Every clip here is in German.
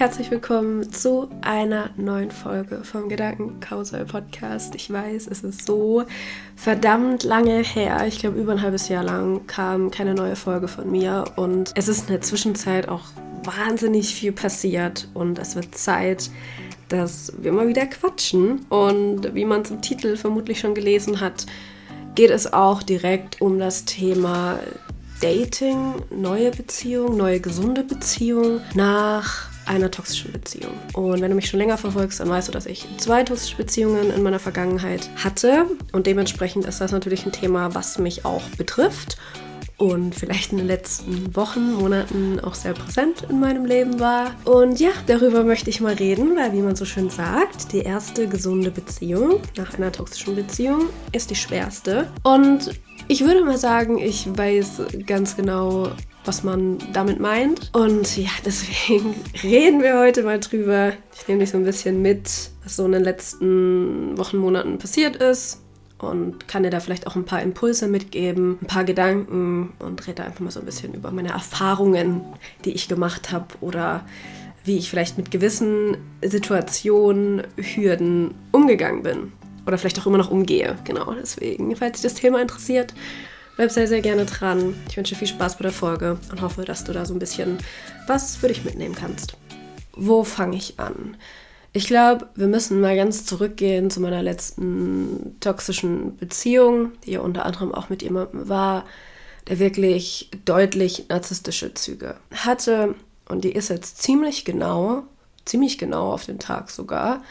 herzlich willkommen zu einer neuen Folge vom Gedankenkausal Podcast. Ich weiß, es ist so verdammt lange her. Ich glaube, über ein halbes Jahr lang kam keine neue Folge von mir und es ist in der Zwischenzeit auch wahnsinnig viel passiert und es wird Zeit, dass wir mal wieder quatschen. Und wie man zum Titel vermutlich schon gelesen hat, geht es auch direkt um das Thema Dating, neue Beziehung, neue gesunde Beziehung nach einer toxischen Beziehung. Und wenn du mich schon länger verfolgst, dann weißt du, dass ich zwei toxische Beziehungen in meiner Vergangenheit hatte. Und dementsprechend ist das natürlich ein Thema, was mich auch betrifft und vielleicht in den letzten Wochen, Monaten auch sehr präsent in meinem Leben war. Und ja, darüber möchte ich mal reden, weil wie man so schön sagt, die erste gesunde Beziehung nach einer toxischen Beziehung ist die schwerste. Und ich würde mal sagen, ich weiß ganz genau, was man damit meint. Und ja, deswegen reden wir heute mal drüber. Ich nehme dich so ein bisschen mit, was so in den letzten Wochen, Monaten passiert ist und kann dir da vielleicht auch ein paar Impulse mitgeben, ein paar Gedanken und rede einfach mal so ein bisschen über meine Erfahrungen, die ich gemacht habe oder wie ich vielleicht mit gewissen Situationen, Hürden umgegangen bin oder vielleicht auch immer noch umgehe. Genau, deswegen, falls dich das Thema interessiert, bleib sehr, sehr gerne dran. Ich wünsche viel Spaß bei der Folge und hoffe, dass du da so ein bisschen was für dich mitnehmen kannst. Wo fange ich an? Ich glaube, wir müssen mal ganz zurückgehen zu meiner letzten toxischen Beziehung, die ja unter anderem auch mit jemandem war, der wirklich deutlich narzisstische Züge hatte. Und die ist jetzt ziemlich genau, ziemlich genau auf den Tag sogar,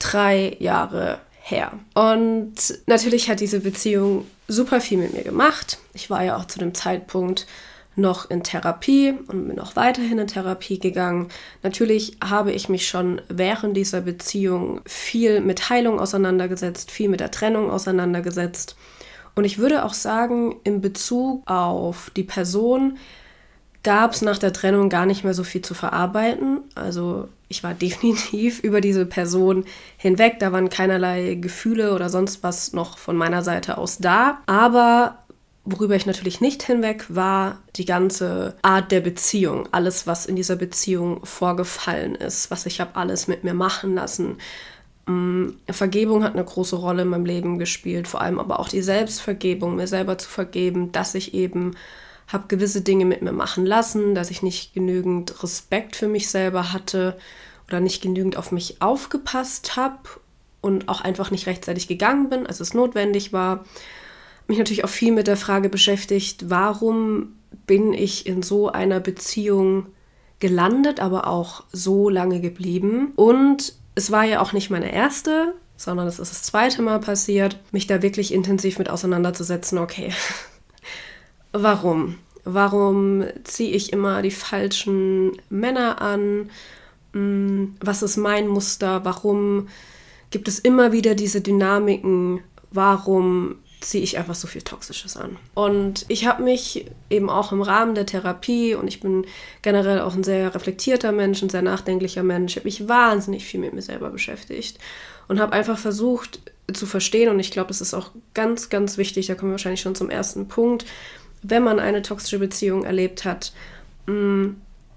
drei Jahre her. Und natürlich hat diese Beziehung super viel mit mir gemacht. Ich war ja auch zu dem Zeitpunkt noch in Therapie und bin auch weiterhin in Therapie gegangen. Natürlich habe ich mich schon während dieser Beziehung viel mit Heilung auseinandergesetzt, viel mit der Trennung auseinandergesetzt. Und ich würde auch sagen, in Bezug auf die Person gab es nach der Trennung gar nicht mehr so viel zu verarbeiten. Also ich war definitiv über diese Person hinweg. Da waren keinerlei Gefühle oder sonst was noch von meiner Seite aus da. Aber Worüber ich natürlich nicht hinweg war, die ganze Art der Beziehung, alles, was in dieser Beziehung vorgefallen ist, was ich habe alles mit mir machen lassen. Mm, Vergebung hat eine große Rolle in meinem Leben gespielt, vor allem aber auch die Selbstvergebung, mir selber zu vergeben, dass ich eben habe gewisse Dinge mit mir machen lassen, dass ich nicht genügend Respekt für mich selber hatte oder nicht genügend auf mich aufgepasst habe und auch einfach nicht rechtzeitig gegangen bin, als es notwendig war mich natürlich auch viel mit der Frage beschäftigt, warum bin ich in so einer Beziehung gelandet, aber auch so lange geblieben. Und es war ja auch nicht meine erste, sondern es ist das zweite Mal passiert, mich da wirklich intensiv mit auseinanderzusetzen, okay, warum? Warum ziehe ich immer die falschen Männer an? Hm, was ist mein Muster? Warum gibt es immer wieder diese Dynamiken? Warum ziehe ich einfach so viel Toxisches an. Und ich habe mich eben auch im Rahmen der Therapie und ich bin generell auch ein sehr reflektierter Mensch, ein sehr nachdenklicher Mensch, habe mich wahnsinnig viel mit mir selber beschäftigt und habe einfach versucht zu verstehen und ich glaube, das ist auch ganz, ganz wichtig, da kommen wir wahrscheinlich schon zum ersten Punkt, wenn man eine toxische Beziehung erlebt hat. Mm,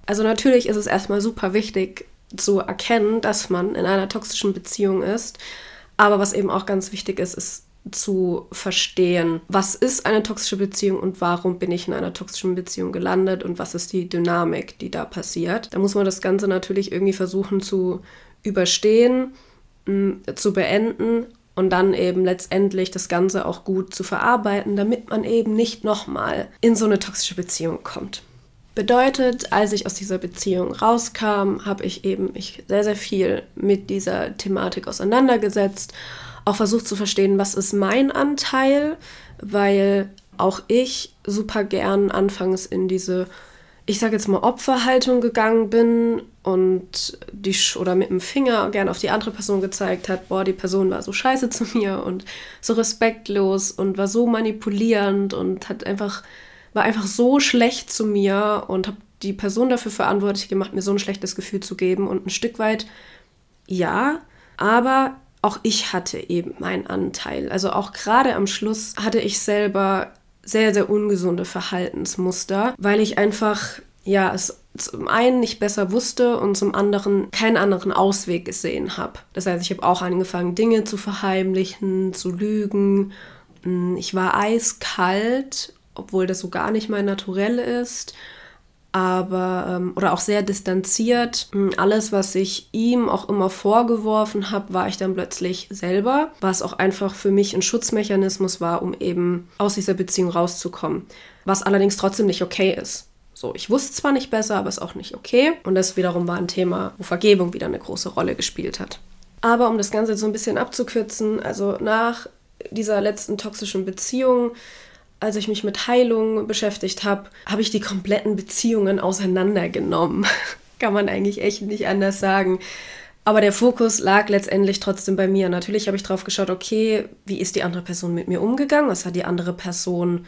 also natürlich ist es erstmal super wichtig zu erkennen, dass man in einer toxischen Beziehung ist, aber was eben auch ganz wichtig ist, ist zu verstehen, was ist eine toxische Beziehung und warum bin ich in einer toxischen Beziehung gelandet und was ist die Dynamik, die da passiert. Da muss man das Ganze natürlich irgendwie versuchen zu überstehen, mm, zu beenden und dann eben letztendlich das Ganze auch gut zu verarbeiten, damit man eben nicht nochmal in so eine toxische Beziehung kommt. Bedeutet, als ich aus dieser Beziehung rauskam, habe ich eben mich sehr, sehr viel mit dieser Thematik auseinandergesetzt auch versucht zu verstehen, was ist mein Anteil, weil auch ich super gern anfangs in diese, ich sage jetzt mal, Opferhaltung gegangen bin und die oder mit dem Finger gern auf die andere Person gezeigt hat, boah, die Person war so scheiße zu mir und so respektlos und war so manipulierend und hat einfach war einfach so schlecht zu mir und habe die Person dafür verantwortlich gemacht, mir so ein schlechtes Gefühl zu geben und ein Stück weit ja, aber auch ich hatte eben meinen Anteil. Also auch gerade am Schluss hatte ich selber sehr, sehr ungesunde Verhaltensmuster, weil ich einfach ja, es zum einen nicht besser wusste und zum anderen keinen anderen Ausweg gesehen habe. Das heißt, ich habe auch angefangen, Dinge zu verheimlichen, zu lügen. Hm, ich war eiskalt, obwohl das so gar nicht mein Naturell ist aber ähm, oder auch sehr distanziert. Hm, alles, was ich ihm auch immer vorgeworfen habe, war ich dann plötzlich selber, was auch einfach für mich ein Schutzmechanismus war, um eben aus dieser Beziehung rauszukommen. Was allerdings trotzdem nicht okay ist. So, ich wusste zwar nicht besser, aber ist auch nicht okay. Und das wiederum war ein Thema, wo Vergebung wieder eine große Rolle gespielt hat. Aber um das Ganze so ein bisschen abzukürzen, also nach dieser letzten toxischen Beziehung als ich mich mit Heilung beschäftigt habe, habe ich die kompletten Beziehungen auseinandergenommen. Kann man eigentlich echt nicht anders sagen. Aber der Fokus lag letztendlich trotzdem bei mir. Natürlich habe ich drauf geschaut, okay, wie ist die andere Person mit mir umgegangen? Was hat die andere Person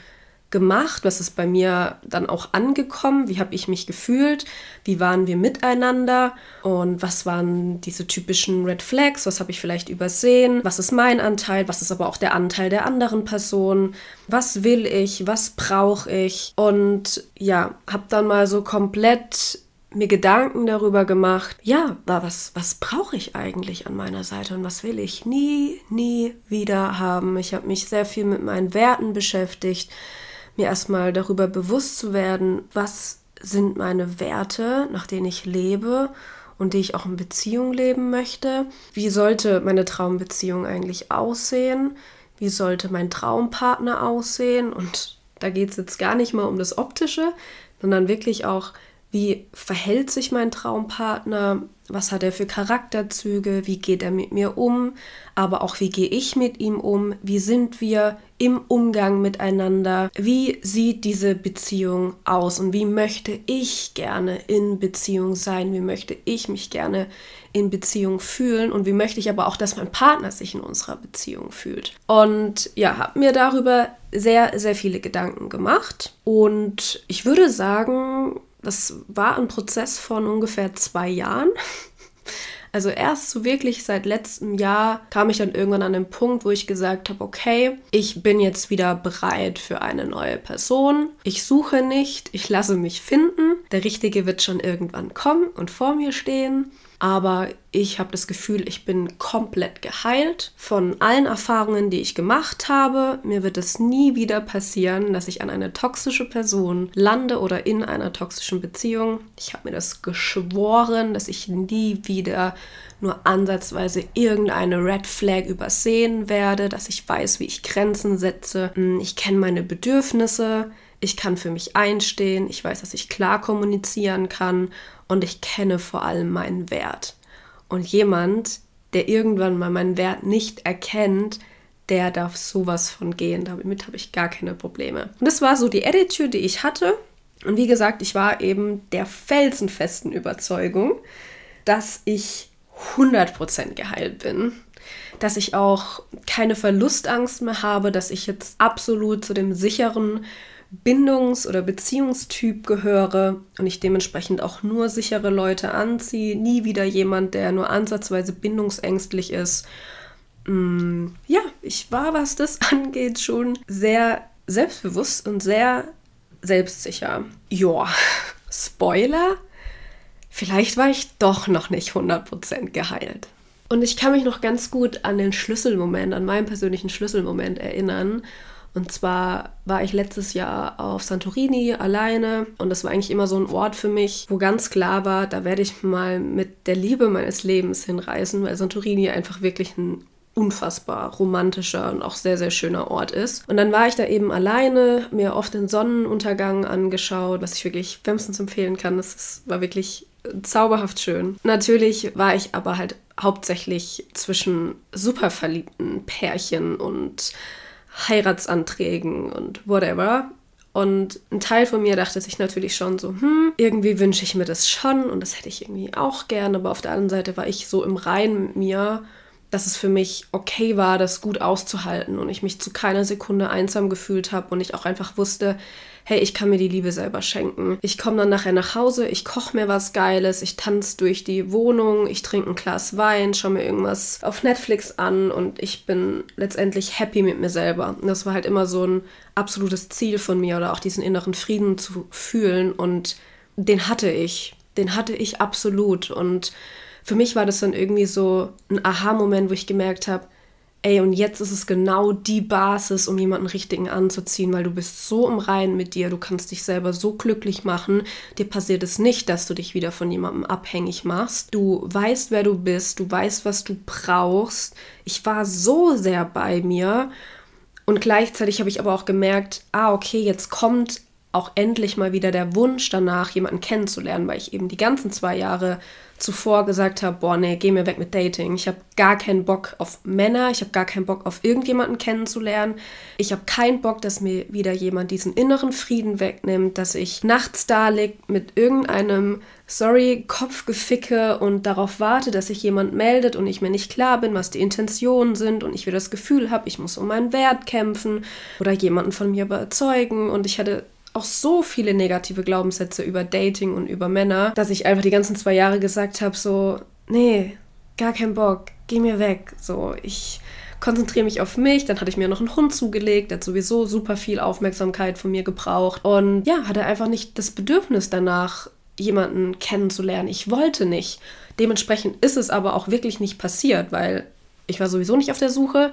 gemacht? Was ist bei mir dann auch angekommen? Wie habe ich mich gefühlt? Wie waren wir miteinander? Und was waren diese typischen Red Flags? Was habe ich vielleicht übersehen? Was ist mein Anteil? Was ist aber auch der Anteil der anderen Person? Was will ich? Was brauche ich? Und ja, habe dann mal so komplett mir Gedanken darüber gemacht, ja, was, was brauche ich eigentlich an meiner Seite und was will ich nie, nie wieder haben. Ich habe mich sehr viel mit meinen Werten beschäftigt, mir erstmal darüber bewusst zu werden, was sind meine Werte, nach denen ich lebe und die ich auch in Beziehung leben möchte. Wie sollte meine Traumbeziehung eigentlich aussehen? Wie sollte mein Traumpartner aussehen? Und da geht es jetzt gar nicht mal um das Optische, sondern wirklich auch, wie verhält sich mein Traumpartner, was hat er für Charakterzüge, wie geht er mit mir um, aber auch wie gehe ich mit ihm um, wie sind wir im Umgang miteinander, wie sieht diese Beziehung aus und wie möchte ich gerne in Beziehung sein, wie möchte ich mich gerne in Beziehung fühlen und wie möchte ich aber auch, dass mein Partner sich in unserer Beziehung fühlt. Und ja, habe mir darüber sehr, sehr viele Gedanken gemacht und ich würde sagen, das war ein Prozess von ungefähr zwei Jahren. Also erst so wirklich seit letztem Jahr kam ich dann irgendwann an den Punkt, wo ich gesagt habe, okay, ich bin jetzt wieder bereit für eine neue Person. Ich suche nicht, ich lasse mich finden. Der Richtige wird schon irgendwann kommen und vor mir stehen aber ich habe das Gefühl, ich bin komplett geheilt von allen Erfahrungen, die ich gemacht habe. Mir wird es nie wieder passieren, dass ich an eine toxische Person lande oder in einer toxischen Beziehung. Ich habe mir das geschworen, dass ich nie wieder nur ansatzweise irgendeine Red Flag übersehen werde, dass ich weiß, wie ich Grenzen setze. Hm, ich kenne meine Bedürfnisse. Ich kann für mich einstehen, ich weiß, dass ich klar kommunizieren kann und ich kenne vor allem meinen Wert. Und jemand, der irgendwann mal meinen Wert nicht erkennt, der darf sowas von gehen. Damit habe ich gar keine Probleme. Und das war so die Attitude, die ich hatte. Und wie gesagt, ich war eben der felsenfesten Überzeugung, dass ich 100% geheilt bin. Dass ich auch keine Verlustangst mehr habe, dass ich jetzt absolut zu dem sicheren Bindungs- oder Beziehungstyp gehöre und ich dementsprechend auch nur sichere Leute anziehe, nie wieder jemand, der nur ansatzweise bindungsängstlich ist. Mm, ja, ich war, was das angeht, schon sehr selbstbewusst und sehr selbstsicher. Joa, Spoiler, vielleicht war ich doch noch nicht 100% geheilt. Und ich kann mich noch ganz gut an den Schlüsselmoment, an meinen persönlichen Schlüsselmoment erinnern. Und zwar war ich letztes Jahr auf Santorini alleine und das war eigentlich immer so ein Ort für mich, wo ganz klar war, da werde ich mal mit der Liebe meines Lebens hinreisen, weil Santorini einfach wirklich ein unfassbar romantischer und auch sehr, sehr schöner Ort ist. Und dann war ich da eben alleine, mir oft den Sonnenuntergang angeschaut, was ich wirklich wärmstens empfehlen kann. Das war wirklich zauberhaft schön. Natürlich war ich aber halt hauptsächlich zwischen super verliebten Pärchen und Heiratsanträgen und whatever. Und ein Teil von mir dachte sich natürlich schon so, hm, irgendwie wünsche ich mir das schon und das hätte ich irgendwie auch gern. Aber auf der anderen Seite war ich so im Reinen mit mir, dass es für mich okay war, das gut auszuhalten und ich mich zu keiner Sekunde einsam gefühlt habe und ich auch einfach wusste, hey, ich kann mir die Liebe selber schenken. Ich komme dann nachher nach Hause, ich koche mir was Geiles, ich tanze durch die Wohnung, ich trinke ein Glas Wein, schaue mir irgendwas auf Netflix an und ich bin letztendlich happy mit mir selber. Und das war halt immer so ein absolutes Ziel von mir oder auch diesen inneren Frieden zu fühlen und den hatte ich. Den hatte ich absolut. Und für mich war das dann irgendwie so ein Aha-Moment, wo ich gemerkt habe, ey, und jetzt ist es genau die Basis, um jemanden richtigen anzuziehen, weil du bist so im Reinen mit dir, du kannst dich selber so glücklich machen, dir passiert es nicht, dass du dich wieder von jemandem abhängig machst. Du weißt, wer du bist, du weißt, was du brauchst. Ich war so sehr bei mir und gleichzeitig habe ich aber auch gemerkt, ah, okay, jetzt kommt auch endlich mal wieder der Wunsch danach, jemanden kennenzulernen, weil ich eben die ganzen zwei Jahre zuvor gesagt habe, boah, nee, geh mir weg mit Dating. Ich habe gar keinen Bock auf Männer, ich habe gar keinen Bock auf irgendjemanden kennenzulernen. Ich habe keinen Bock, dass mir wieder jemand diesen inneren Frieden wegnimmt, dass ich nachts da lieg mit irgendeinem sorry Kopfgeficke und darauf warte, dass sich jemand meldet und ich mir nicht klar bin, was die Intentionen sind und ich wieder das Gefühl habe, ich muss um meinen Wert kämpfen oder jemanden von mir überzeugen und ich hatte auch so viele negative Glaubenssätze über Dating und über Männer, dass ich einfach die ganzen zwei Jahre gesagt habe, so, nee, gar keinen Bock, geh mir weg. So, ich konzentriere mich auf mich. Dann hatte ich mir noch einen Hund zugelegt, der hat sowieso super viel Aufmerksamkeit von mir gebraucht. Und ja, hatte einfach nicht das Bedürfnis danach, jemanden kennenzulernen. Ich wollte nicht. Dementsprechend ist es aber auch wirklich nicht passiert, weil ich war sowieso nicht auf der Suche.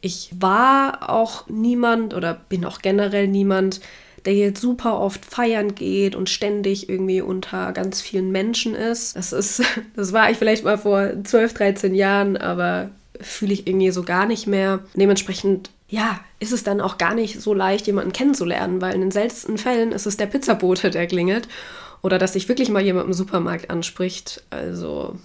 Ich war auch niemand oder bin auch generell niemand, der jetzt super oft feiern geht und ständig irgendwie unter ganz vielen Menschen ist. Das ist, das war ich vielleicht mal vor 12, 13 Jahren, aber fühle ich irgendwie so gar nicht mehr. Dementsprechend ja, ist es dann auch gar nicht so leicht, jemanden kennenzulernen, weil in den seltensten Fällen ist es der Pizzabote, der klingelt. Oder dass sich wirklich mal jemand im Supermarkt anspricht. Also,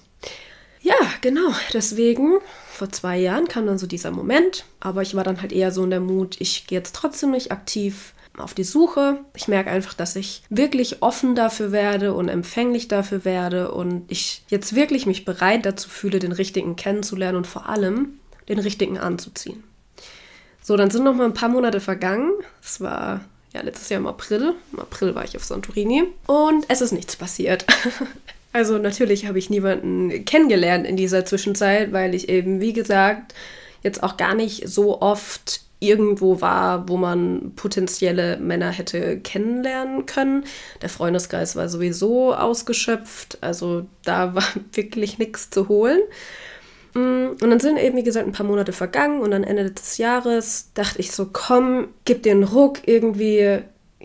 ja, genau. Deswegen, vor zwei Jahren kam dann so dieser Moment. Aber ich war dann halt eher so in der Mut, ich gehe jetzt trotzdem nicht aktiv auf die Suche. Ich merke einfach, dass ich wirklich offen dafür werde und empfänglich dafür werde und ich jetzt wirklich mich bereit dazu fühle, den richtigen kennenzulernen und vor allem den richtigen anzuziehen. So, dann sind noch mal ein paar Monate vergangen. Es war ja letztes Jahr im April. Im April war ich auf Santorini und es ist nichts passiert. also natürlich habe ich niemanden kennengelernt in dieser Zwischenzeit, weil ich eben, wie gesagt, jetzt auch gar nicht so oft irgendwo war, wo man potenzielle Männer hätte kennenlernen können. Der Freundeskreis war sowieso ausgeschöpft, also da war wirklich nichts zu holen. Mm, und dann sind eben, wie gesagt, ein paar Monate vergangen und dann Ende des Jahres dachte ich so, komm, gib dir einen Ruck irgendwie.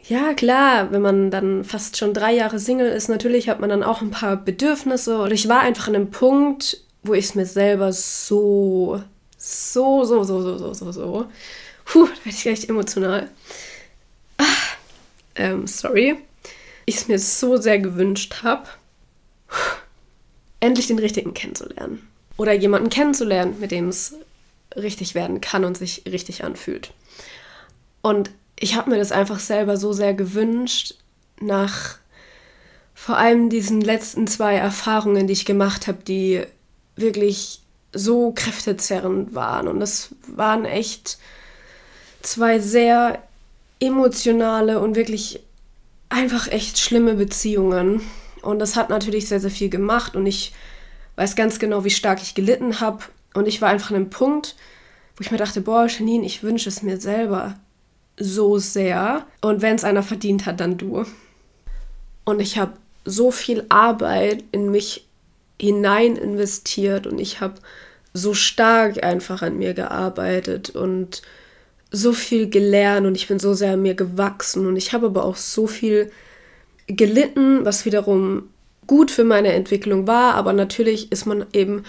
Ja, klar, wenn man dann fast schon drei Jahre Single ist, natürlich hat man dann auch ein paar Bedürfnisse. Und ich war einfach an einem Punkt, wo ich es mir selber so, so, so, so, so, so, so, so Puh, da werde ich gleich emotional. Ah, ähm, sorry. Ich es mir so sehr gewünscht habe, endlich den Richtigen kennenzulernen. Oder jemanden kennenzulernen, mit dem es richtig werden kann und sich richtig anfühlt. Und ich habe mir das einfach selber so sehr gewünscht, nach vor allem diesen letzten zwei Erfahrungen, die ich gemacht habe, die wirklich so kräftezerrend waren. Und das waren echt zwei sehr emotionale und wirklich einfach echt schlimme Beziehungen. Und das hat natürlich sehr, sehr viel gemacht und ich weiß ganz genau, wie stark ich gelitten habe. Und ich war einfach an einem Punkt, wo ich mir dachte, boah, Janine, ich wünsche es mir selber so sehr. Und wenn es einer verdient hat, dann du. Und ich habe so viel Arbeit in mich hinein investiert und ich habe so stark einfach an mir gearbeitet und so viel gelernt und ich bin so sehr an mir gewachsen und ich habe aber auch so viel gelitten, was wiederum gut für meine Entwicklung war, aber natürlich ist man eben,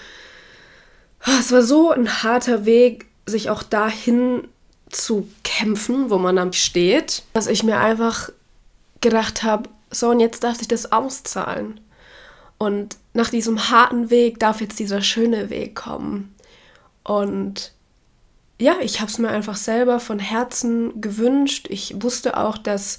ah, es war so ein harter Weg, sich auch dahin zu kämpfen, wo man dann steht, dass ich mir einfach gedacht habe, so und jetzt darf sich das auszahlen. Und nach diesem harten Weg darf jetzt dieser schöne Weg kommen. Und ja, ich habe es mir einfach selber von Herzen gewünscht. Ich wusste auch, dass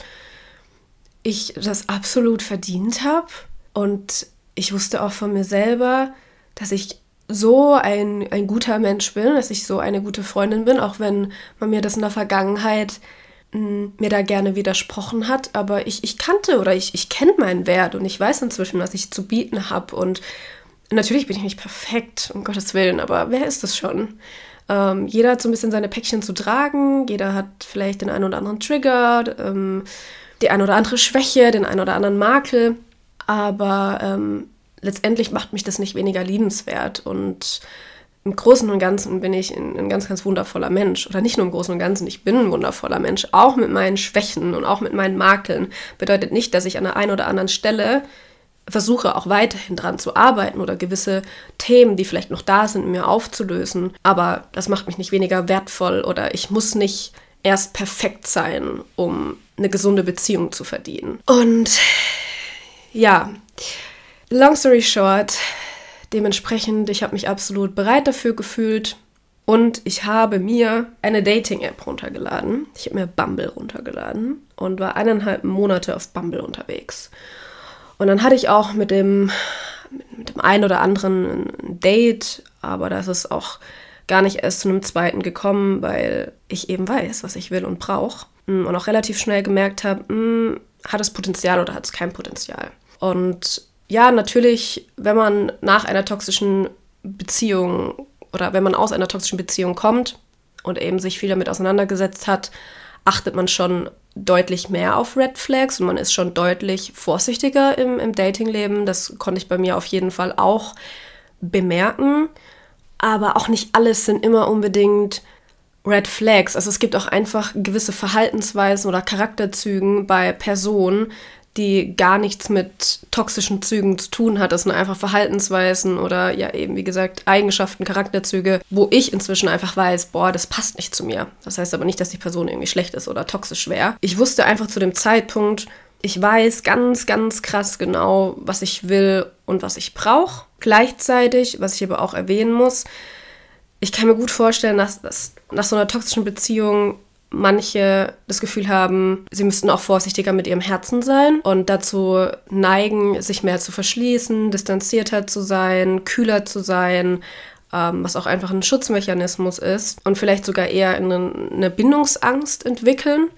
ich das absolut verdient habe. Und ich wusste auch von mir selber, dass ich so ein, ein guter Mensch bin, dass ich so eine gute Freundin bin, auch wenn man mir das in der Vergangenheit mh, hm, mir da gerne widersprochen hat. Aber ich, ich kannte oder ich, ich kenne meinen Wert und ich weiß inzwischen, was ich zu bieten habe. Und natürlich bin ich nicht perfekt, um Gottes Willen, aber wer ist das schon? Ähm, jeder hat so ein bisschen seine Päckchen zu tragen, jeder hat vielleicht den einen oder anderen Trigger, ähm, die ein oder andere Schwäche, den ein oder anderen Makel, aber ähm, letztendlich macht mich das nicht weniger liebenswert und im Großen und Ganzen bin ich ein, ein, ganz, ganz wundervoller Mensch. Oder nicht nur im Großen und Ganzen, ich bin ein wundervoller Mensch, auch mit meinen Schwächen und auch mit meinen Makeln. Bedeutet nicht, dass ich an der einen oder anderen Stelle versuche auch weiterhin dran zu arbeiten oder gewisse Themen, die vielleicht noch da sind, mir aufzulösen. Aber das macht mich nicht weniger wertvoll oder ich muss nicht erst perfekt sein, um eine gesunde Beziehung zu verdienen. Und ja, long story short, dementsprechend, ich habe mich absolut bereit dafür gefühlt. Und ich habe mir eine Dating-App runtergeladen. Ich habe mir Bumble runtergeladen und war eineinhalb Monate auf Bumble unterwegs. Und dann hatte ich auch mit dem, mit dem einen oder anderen ein Date, aber das ist auch gar nicht erst zu einem zweiten gekommen, weil ich eben weiß, was ich will und brauche. Mm, und auch relativ schnell gemerkt habe, mm, hat es Potenzial oder hat es kein Potenzial. Und ja, natürlich, wenn man nach einer toxischen Beziehung oder wenn man aus einer toxischen Beziehung kommt und eben sich viel damit auseinandergesetzt hat, achtet man schon deutlich mehr auf Red Flags und man ist schon deutlich vorsichtiger im, im Datingleben. Das konnte ich bei mir auf jeden Fall auch bemerken. Aber auch nicht alles sind immer unbedingt Red Flags. Also es gibt auch einfach gewisse Verhaltensweisen oder Charakterzügen bei Personen, die gar nichts mit toxischen Zügen zu tun hat. Das sind einfach Verhaltensweisen oder ja eben, wie gesagt, Eigenschaften, Charakterzüge, wo ich inzwischen einfach weiß, boah, das passt nicht zu mir. Das heißt aber nicht, dass die Person irgendwie schlecht ist oder toxisch wäre. Ich wusste einfach zu dem Zeitpunkt, ich weiß ganz, ganz krass genau, was ich will und was ich brauche. Gleichzeitig, was ich aber auch erwähnen muss, ich kann mir gut vorstellen, dass, dass nach so einer toxischen Beziehung manche das Gefühl haben, sie müssten auch vorsichtiger mit ihrem Herzen sein und dazu neigen, sich mehr zu verschließen, distanzierter zu sein, kühler zu sein, ähm, was auch einfach ein Schutzmechanismus ist und vielleicht sogar eher eine, eine Bindungsangst entwickeln.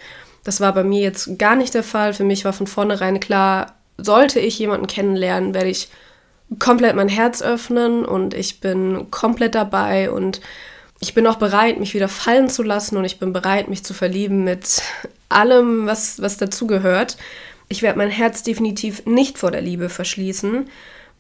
Das war bei mir jetzt gar nicht der Fall. Für mich war von vornherein klar, sollte ich jemanden kennenlernen, werde ich komplett mein Herz öffnen und ich bin komplett dabei und ich bin auch bereit, mich wieder fallen zu lassen und ich bin bereit, mich zu verlieben mit allem, was, was dazugehört. Ich werde mein Herz definitiv nicht vor der Liebe verschließen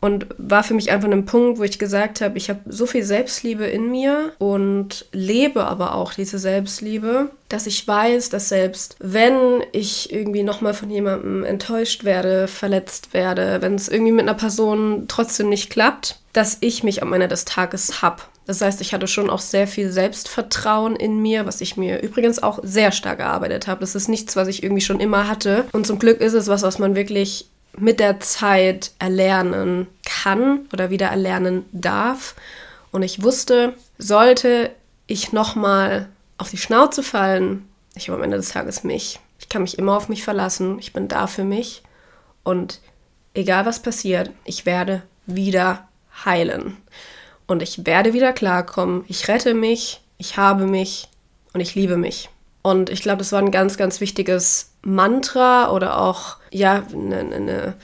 und war für mich einfach ein Punkt, wo ich gesagt habe, ich habe so viel Selbstliebe in mir und lebe aber auch diese Selbstliebe, dass ich weiß, dass selbst wenn ich irgendwie nochmal von jemandem enttäuscht werde, verletzt werde, wenn es irgendwie mit einer Person trotzdem nicht klappt, dass ich mich am Ende des Tages habe. Das heißt, ich hatte schon auch sehr viel Selbstvertrauen in mir, was ich mir übrigens auch sehr stark erarbeitet habe. Das ist nichts, was ich irgendwie schon immer hatte. Und zum Glück ist es was, was man wirklich mit der Zeit erlernen kann oder wieder erlernen darf. Und ich wusste, sollte ich nochmal auf die Schnauze fallen, ich habe am Ende des Tages mich. Ich kann mich immer auf mich verlassen. Ich bin da für mich. Und egal was passiert, ich werde wieder heilen und ich werde wieder klarkommen. Ich rette mich, ich habe mich und ich liebe mich. Und ich glaube, das war ein ganz, ganz wichtiges Mantra oder auch, ja, eine, eine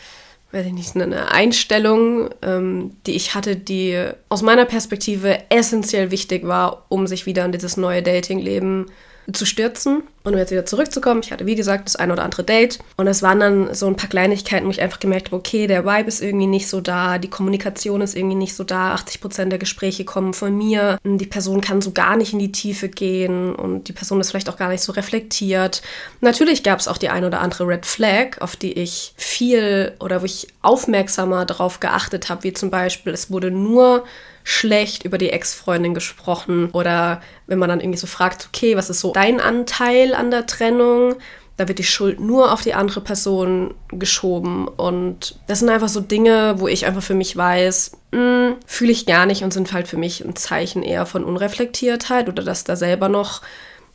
weiß ich nicht, eine Einstellung, ähm, die ich hatte, die aus meiner Perspektive essentiell wichtig war, um sich wieder in dieses neue Dating-Leben zu stürzen. Und um jetzt wieder zurückzukommen, ich hatte wie gesagt das ein oder andere Date und es waren dann so ein paar Kleinigkeiten, wo ich einfach gemerkt habe, okay, der Vibe ist irgendwie nicht so da, die Kommunikation ist irgendwie nicht so da, 80% der Gespräche kommen von mir, die Person kann so gar nicht in die Tiefe gehen und die Person ist vielleicht auch gar nicht so reflektiert. Natürlich gab es auch die ein oder andere Red Flag, auf die ich viel oder wo ich aufmerksamer darauf geachtet habe, wie zum Beispiel, es wurde nur schlecht über die Ex-Freundin gesprochen oder wenn man dann irgendwie so fragt, okay, was ist so dein Anteil an der Trennung? Da wird die Schuld nur auf die andere Person geschoben. Und das sind einfach so Dinge, wo ich einfach für mich weiß, hm, fühle ich gar nicht und sind halt für mich ein Zeichen eher von Unreflektiertheit oder dass da selber noch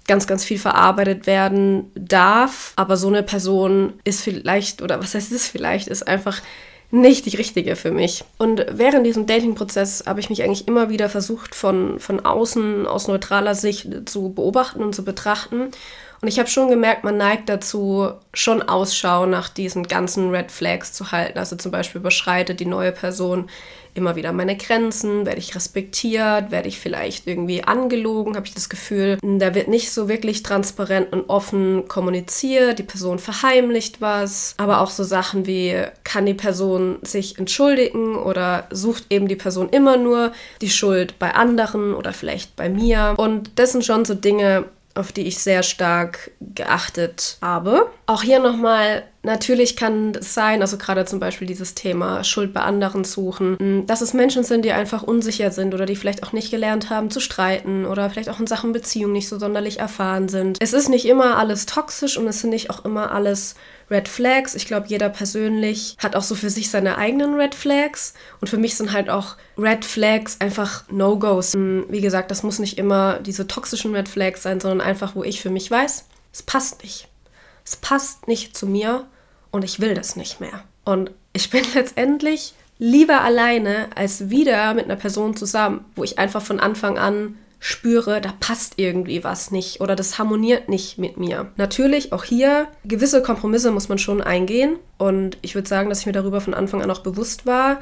ganz, ganz viel verarbeitet werden darf. Aber so eine Person ist vielleicht, oder was heißt es vielleicht, ist einfach nicht die richtige für mich. Und während diesem Dating-Prozess habe ich mich eigentlich immer wieder versucht, von, von außen, aus neutraler Sicht zu beobachten und zu betrachten Und ich habe schon gemerkt, man neigt dazu, schon Ausschau nach diesen ganzen Red Flags zu halten. Also zum Beispiel überschreitet die neue Person immer wieder meine Grenzen, werde ich respektiert, werde ich vielleicht irgendwie angelogen, habe ich das Gefühl, da wird nicht so wirklich transparent und offen kommuniziert, die Person verheimlicht was, aber auch so Sachen wie, kann die Person sich entschuldigen oder sucht eben die Person immer nur die Schuld bei anderen oder vielleicht bei mir. Und das sind schon so Dinge, auf die ich sehr stark geachtet habe. Auch hier nochmal, natürlich kann es sein, also gerade zum Beispiel dieses Thema Schuld bei anderen suchen, dass es Menschen sind, die einfach unsicher sind oder die vielleicht auch nicht gelernt haben zu streiten oder vielleicht auch in Sachen Beziehung nicht so sonderlich erfahren sind. Es ist nicht immer alles toxisch und es sind nicht auch immer alles Red Flags. Ich glaube, jeder persönlich hat auch so für sich seine eigenen Red Flags. Und für mich sind halt auch Red Flags einfach No-Gos. Hm, wie gesagt, das muss nicht immer diese toxischen Red Flags sein, sondern einfach, wo ich für mich weiß, es passt nicht. Es passt nicht zu mir und ich will das nicht mehr. Und ich bin letztendlich lieber alleine als wieder mit einer Person zusammen, wo ich einfach von Anfang an spüre, da passt irgendwie was nicht oder das harmoniert nicht mit mir. Natürlich auch hier gewisse Kompromisse muss man schon eingehen und ich würde sagen, dass ich mir darüber von Anfang an auch bewusst war.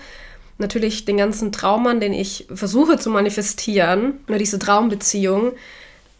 Natürlich den ganzen Traummann, den ich versuche zu manifestieren oder diese Traumbeziehung,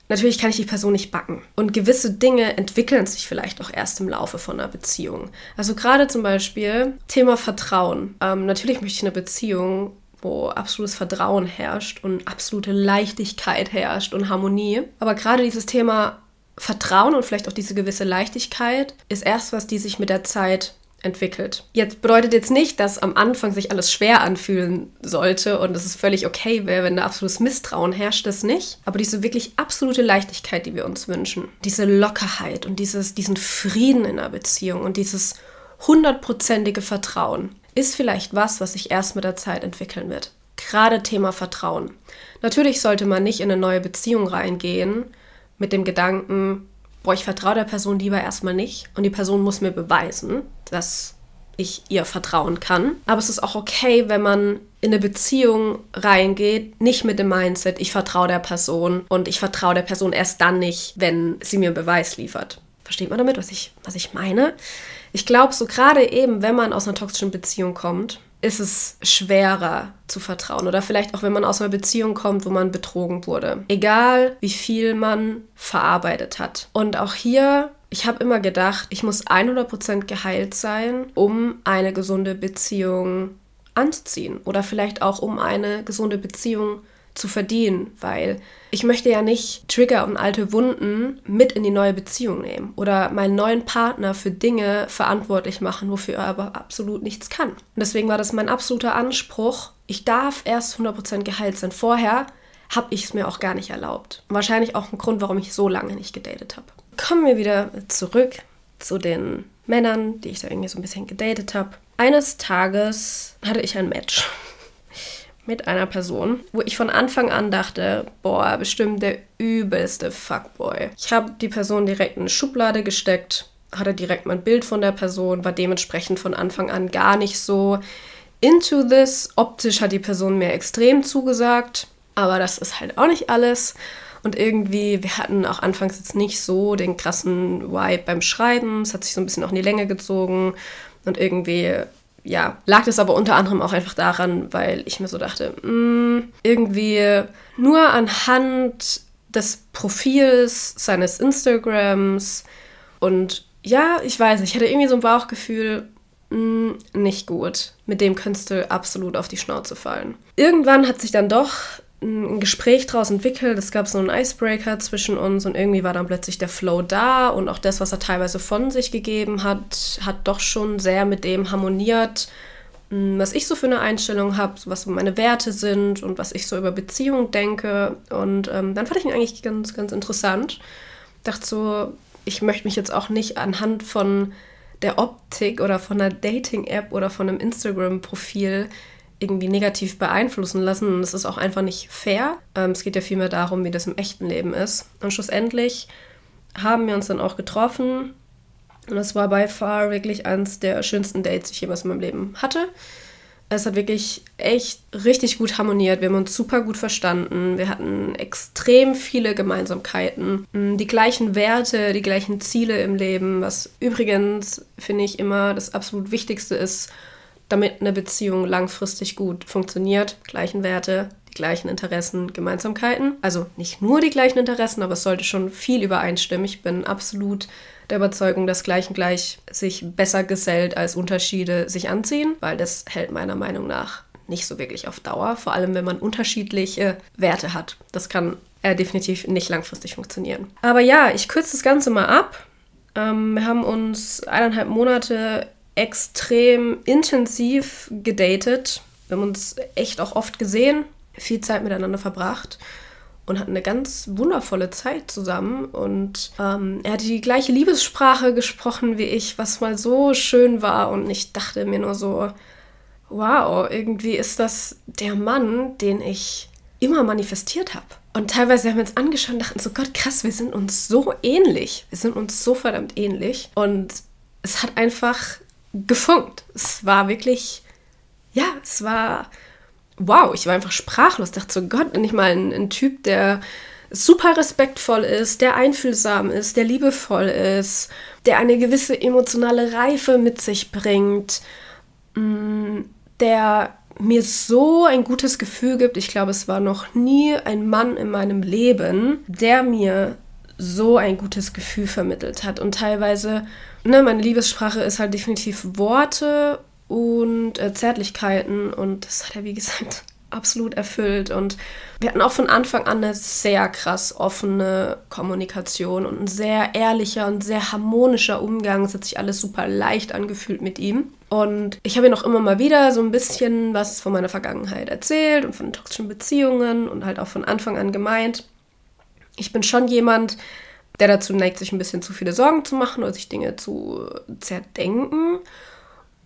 Natürlich kann ich die Person nicht backen. Und gewisse Dinge entwickeln sich vielleicht auch erst im Laufe von einer Beziehung. Also gerade zum Beispiel Thema Vertrauen. Ähm, natürlich möchte ich eine Beziehung, wo absolutes Vertrauen herrscht und absolute Leichtigkeit herrscht und Harmonie. Aber gerade dieses Thema Vertrauen und vielleicht auch diese gewisse Leichtigkeit ist erst was, die sich mit der Zeit entwickelt. Jetzt bedeutet jetzt nicht, dass am Anfang sich alles schwer anfühlen sollte und dass es völlig okay wäre, wenn da absolutes Misstrauen herrscht, das nicht. Aber diese wirklich absolute Leichtigkeit, die wir uns wünschen, diese Lockerheit und dieses, diesen Frieden in einer Beziehung und dieses hundertprozentige Vertrauen, ist vielleicht was, was sich erst mit der Zeit entwickeln wird. Gerade Thema Vertrauen. Natürlich sollte man nicht in eine neue Beziehung reingehen mit dem Gedanken, boah, ich vertraue der Person lieber erstmal nicht und die Person muss mir beweisen, dass ich ihr vertrauen kann. Aber es ist auch okay, wenn man in eine Beziehung reingeht, nicht mit dem Mindset, ich vertraue der Person und ich vertraue der Person erst dann nicht, wenn sie mir Beweis liefert. Versteht man damit, was ich, was ich meine? Ich glaube, so gerade eben, wenn man aus einer toxischen Beziehung kommt, ist es schwerer zu vertrauen. Oder vielleicht auch, wenn man aus einer Beziehung kommt, wo man betrogen wurde. Egal, wie viel man verarbeitet hat. Und auch hier, ich habe immer gedacht, ich muss 100% geheilt sein, um eine gesunde Beziehung anzuziehen. Oder vielleicht auch, um eine gesunde Beziehung zu zu verdienen, weil ich möchte ja nicht Trigger und alte Wunden mit in die neue Beziehung nehmen oder meinen neuen Partner für Dinge verantwortlich machen, wofür er aber absolut nichts kann. Und deswegen war das mein absoluter Anspruch, ich darf erst 100% geheilt sein. Vorher habe ich es mir auch gar nicht erlaubt. Wahrscheinlich auch ein Grund, warum ich so lange nicht gedatet habe. Kommen wir wieder zurück zu den Männern, die ich da irgendwie so ein bisschen gedatet habe. Eines Tages hatte ich ein Match mit einer Person, wo ich von Anfang an dachte, boah, bestimmt der übelste Fuckboy. Ich habe die Person direkt in eine Schublade gesteckt, hatte direkt mein Bild von der Person, war dementsprechend von Anfang an gar nicht so into this. Optisch hat die Person mir extrem zugesagt, aber das ist halt auch nicht alles. Und irgendwie, wir hatten auch anfangs jetzt nicht so den krassen Vibe beim Schreiben. Es hat sich so ein bisschen auch in die Länge gezogen. Und irgendwie ja, lag das aber unter anderem auch einfach daran, weil ich mir so dachte, mh, mm, irgendwie nur anhand des Profils seines Instagrams und ja, ich weiß ich hatte irgendwie so ein Bauchgefühl, mh, mm, nicht gut. Mit dem könntest du absolut auf die Schnauze fallen. Irgendwann hat sich dann doch ein Gespräch daraus entwickelt. Es gab so einen Icebreaker zwischen uns und irgendwie war dann plötzlich der Flow da und auch das, was er teilweise von sich gegeben hat, hat doch schon sehr mit dem harmoniert, hm, was ich so für eine Einstellung habe, was meine Werte sind und was ich so über Beziehungen denke. Und ähm, dann fand ich ihn eigentlich ganz, ganz interessant. Dachte so, ich möchte mich jetzt auch nicht anhand von der Optik oder von einer Dating-App oder von einem Instagram-Profil irgendwie negativ beeinflussen lassen. Und es ist auch einfach nicht fair. Ähm, es geht ja vielmehr darum, wie das im echten Leben ist. Und schlussendlich haben wir uns dann auch getroffen. Und es war by far wirklich eines der schönsten Dates, die ich jemals in meinem Leben hatte. Es hat wirklich echt richtig gut harmoniert. Wir haben uns super gut verstanden. Wir hatten extrem viele Gemeinsamkeiten. Mm, die gleichen Werte, die gleichen Ziele im Leben, was übrigens, finde ich, immer das absolut Wichtigste ist, damit eine Beziehung langfristig gut funktioniert. Gleichen Werte, die gleichen Interessen, Gemeinsamkeiten. Also nicht nur die gleichen Interessen, aber es sollte schon viel übereinstimmen. Ich bin absolut der Überzeugung, dass Gleich und Gleich sich besser gesellt als Unterschiede sich anziehen, weil das hält meiner Meinung nach nicht so wirklich auf Dauer, vor allem wenn man unterschiedliche Werte hat. Das kann äh, definitiv nicht langfristig funktionieren. Aber ja, ich kürze das Ganze mal ab. Ähm, wir haben uns eineinhalb Monate extrem intensiv gedatet. Wir haben uns echt auch oft gesehen, viel Zeit miteinander verbracht und hatten eine ganz wundervolle Zeit zusammen. Und ähm, er hatte die gleiche Liebessprache gesprochen wie ich, was mal so schön war. Und ich dachte mir nur so, wow, irgendwie ist das der Mann, den ich immer manifestiert habe. Und teilweise haben wir uns angeschaut und dachten so, Gott, krass, wir sind uns so ähnlich. Wir sind uns so verdammt ähnlich. Und es hat einfach gefunkt. Es war wirklich, ja, es war wow, ich war einfach sprachlos. Dachte so, Gott, bin ich mal ein, ein Typ, der super respektvoll ist, der einfühlsam ist, der liebevoll ist, der eine gewisse emotionale Reife mit sich bringt, mm, der mir so ein gutes Gefühl gibt. Ich glaube, es war noch nie ein Mann in meinem Leben, der mir so ein gutes Gefühl vermittelt hat. Und teilweise, ne, meine Liebessprache ist halt definitiv Worte und äh, Zärtlichkeiten und das hat er, wie gesagt, absolut erfüllt. Und wir hatten auch von Anfang an eine sehr krass offene Kommunikation und ein sehr ehrlicher und sehr harmonischer Umgang. Es hat sich alles super leicht angefühlt mit ihm. Und ich habe ihm auch immer mal wieder so ein bisschen was von meiner Vergangenheit erzählt und von toxischen Beziehungen und halt auch von Anfang an gemeint. Ich bin schon jemand, der dazu neigt, sich ein bisschen zu viele Sorgen zu machen oder sich Dinge zu zerdenken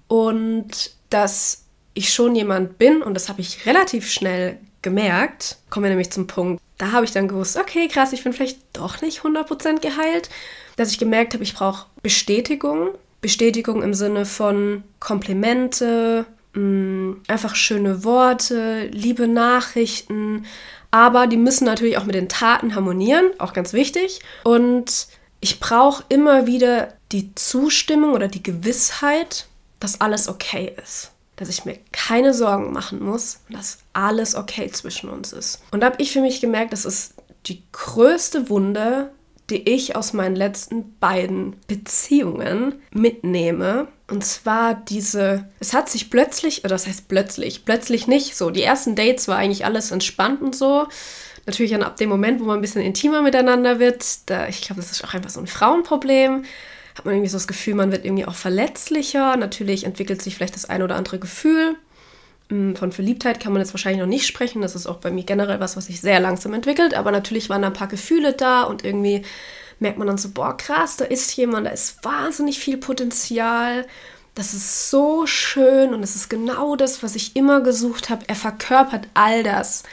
und dass ich schon jemand bin, und das habe ich relativ schnell gemerkt, kommen wir nämlich zum Punkt, da habe ich dann gewusst, okay, krass, ich bin vielleicht doch nicht 100% geheilt, dass ich gemerkt habe, ich brauche Bestätigung. Bestätigung im Sinne von Komplimente, mh, einfach schöne Worte, liebe Nachrichten, aber die müssen natürlich auch mit den Taten harmonieren, auch ganz wichtig. Und ich brauche immer wieder die Zustimmung oder die Gewissheit, dass alles okay ist. Dass ich mir keine Sorgen machen muss und dass alles okay zwischen uns ist. Und da habe ich für mich gemerkt, das ist die größte Wunde, die ich aus meinen letzten beiden Beziehungen mitnehme. Und zwar diese, es hat sich plötzlich, oder das heißt plötzlich, plötzlich nicht so. Die ersten Dates war eigentlich alles entspannt und so. Natürlich dann ab dem Moment, wo man ein bisschen intimer miteinander wird, da, ich glaube, das ist auch einfach so ein Frauenproblem hat man irgendwie so das Gefühl, man wird irgendwie auch verletzlicher. Natürlich entwickelt sich vielleicht das ein oder andere Gefühl. Hm, von Verliebtheit kann man jetzt wahrscheinlich noch nicht sprechen. Das ist auch bei mir generell was, was sich sehr langsam entwickelt. Aber natürlich waren da ein paar Gefühle da und irgendwie merkt man dann so, boah, krass, da ist jemand, da ist wahnsinnig viel Potenzial. Das ist so schön und es ist genau das, was ich immer gesucht habe. Er verkörpert all das,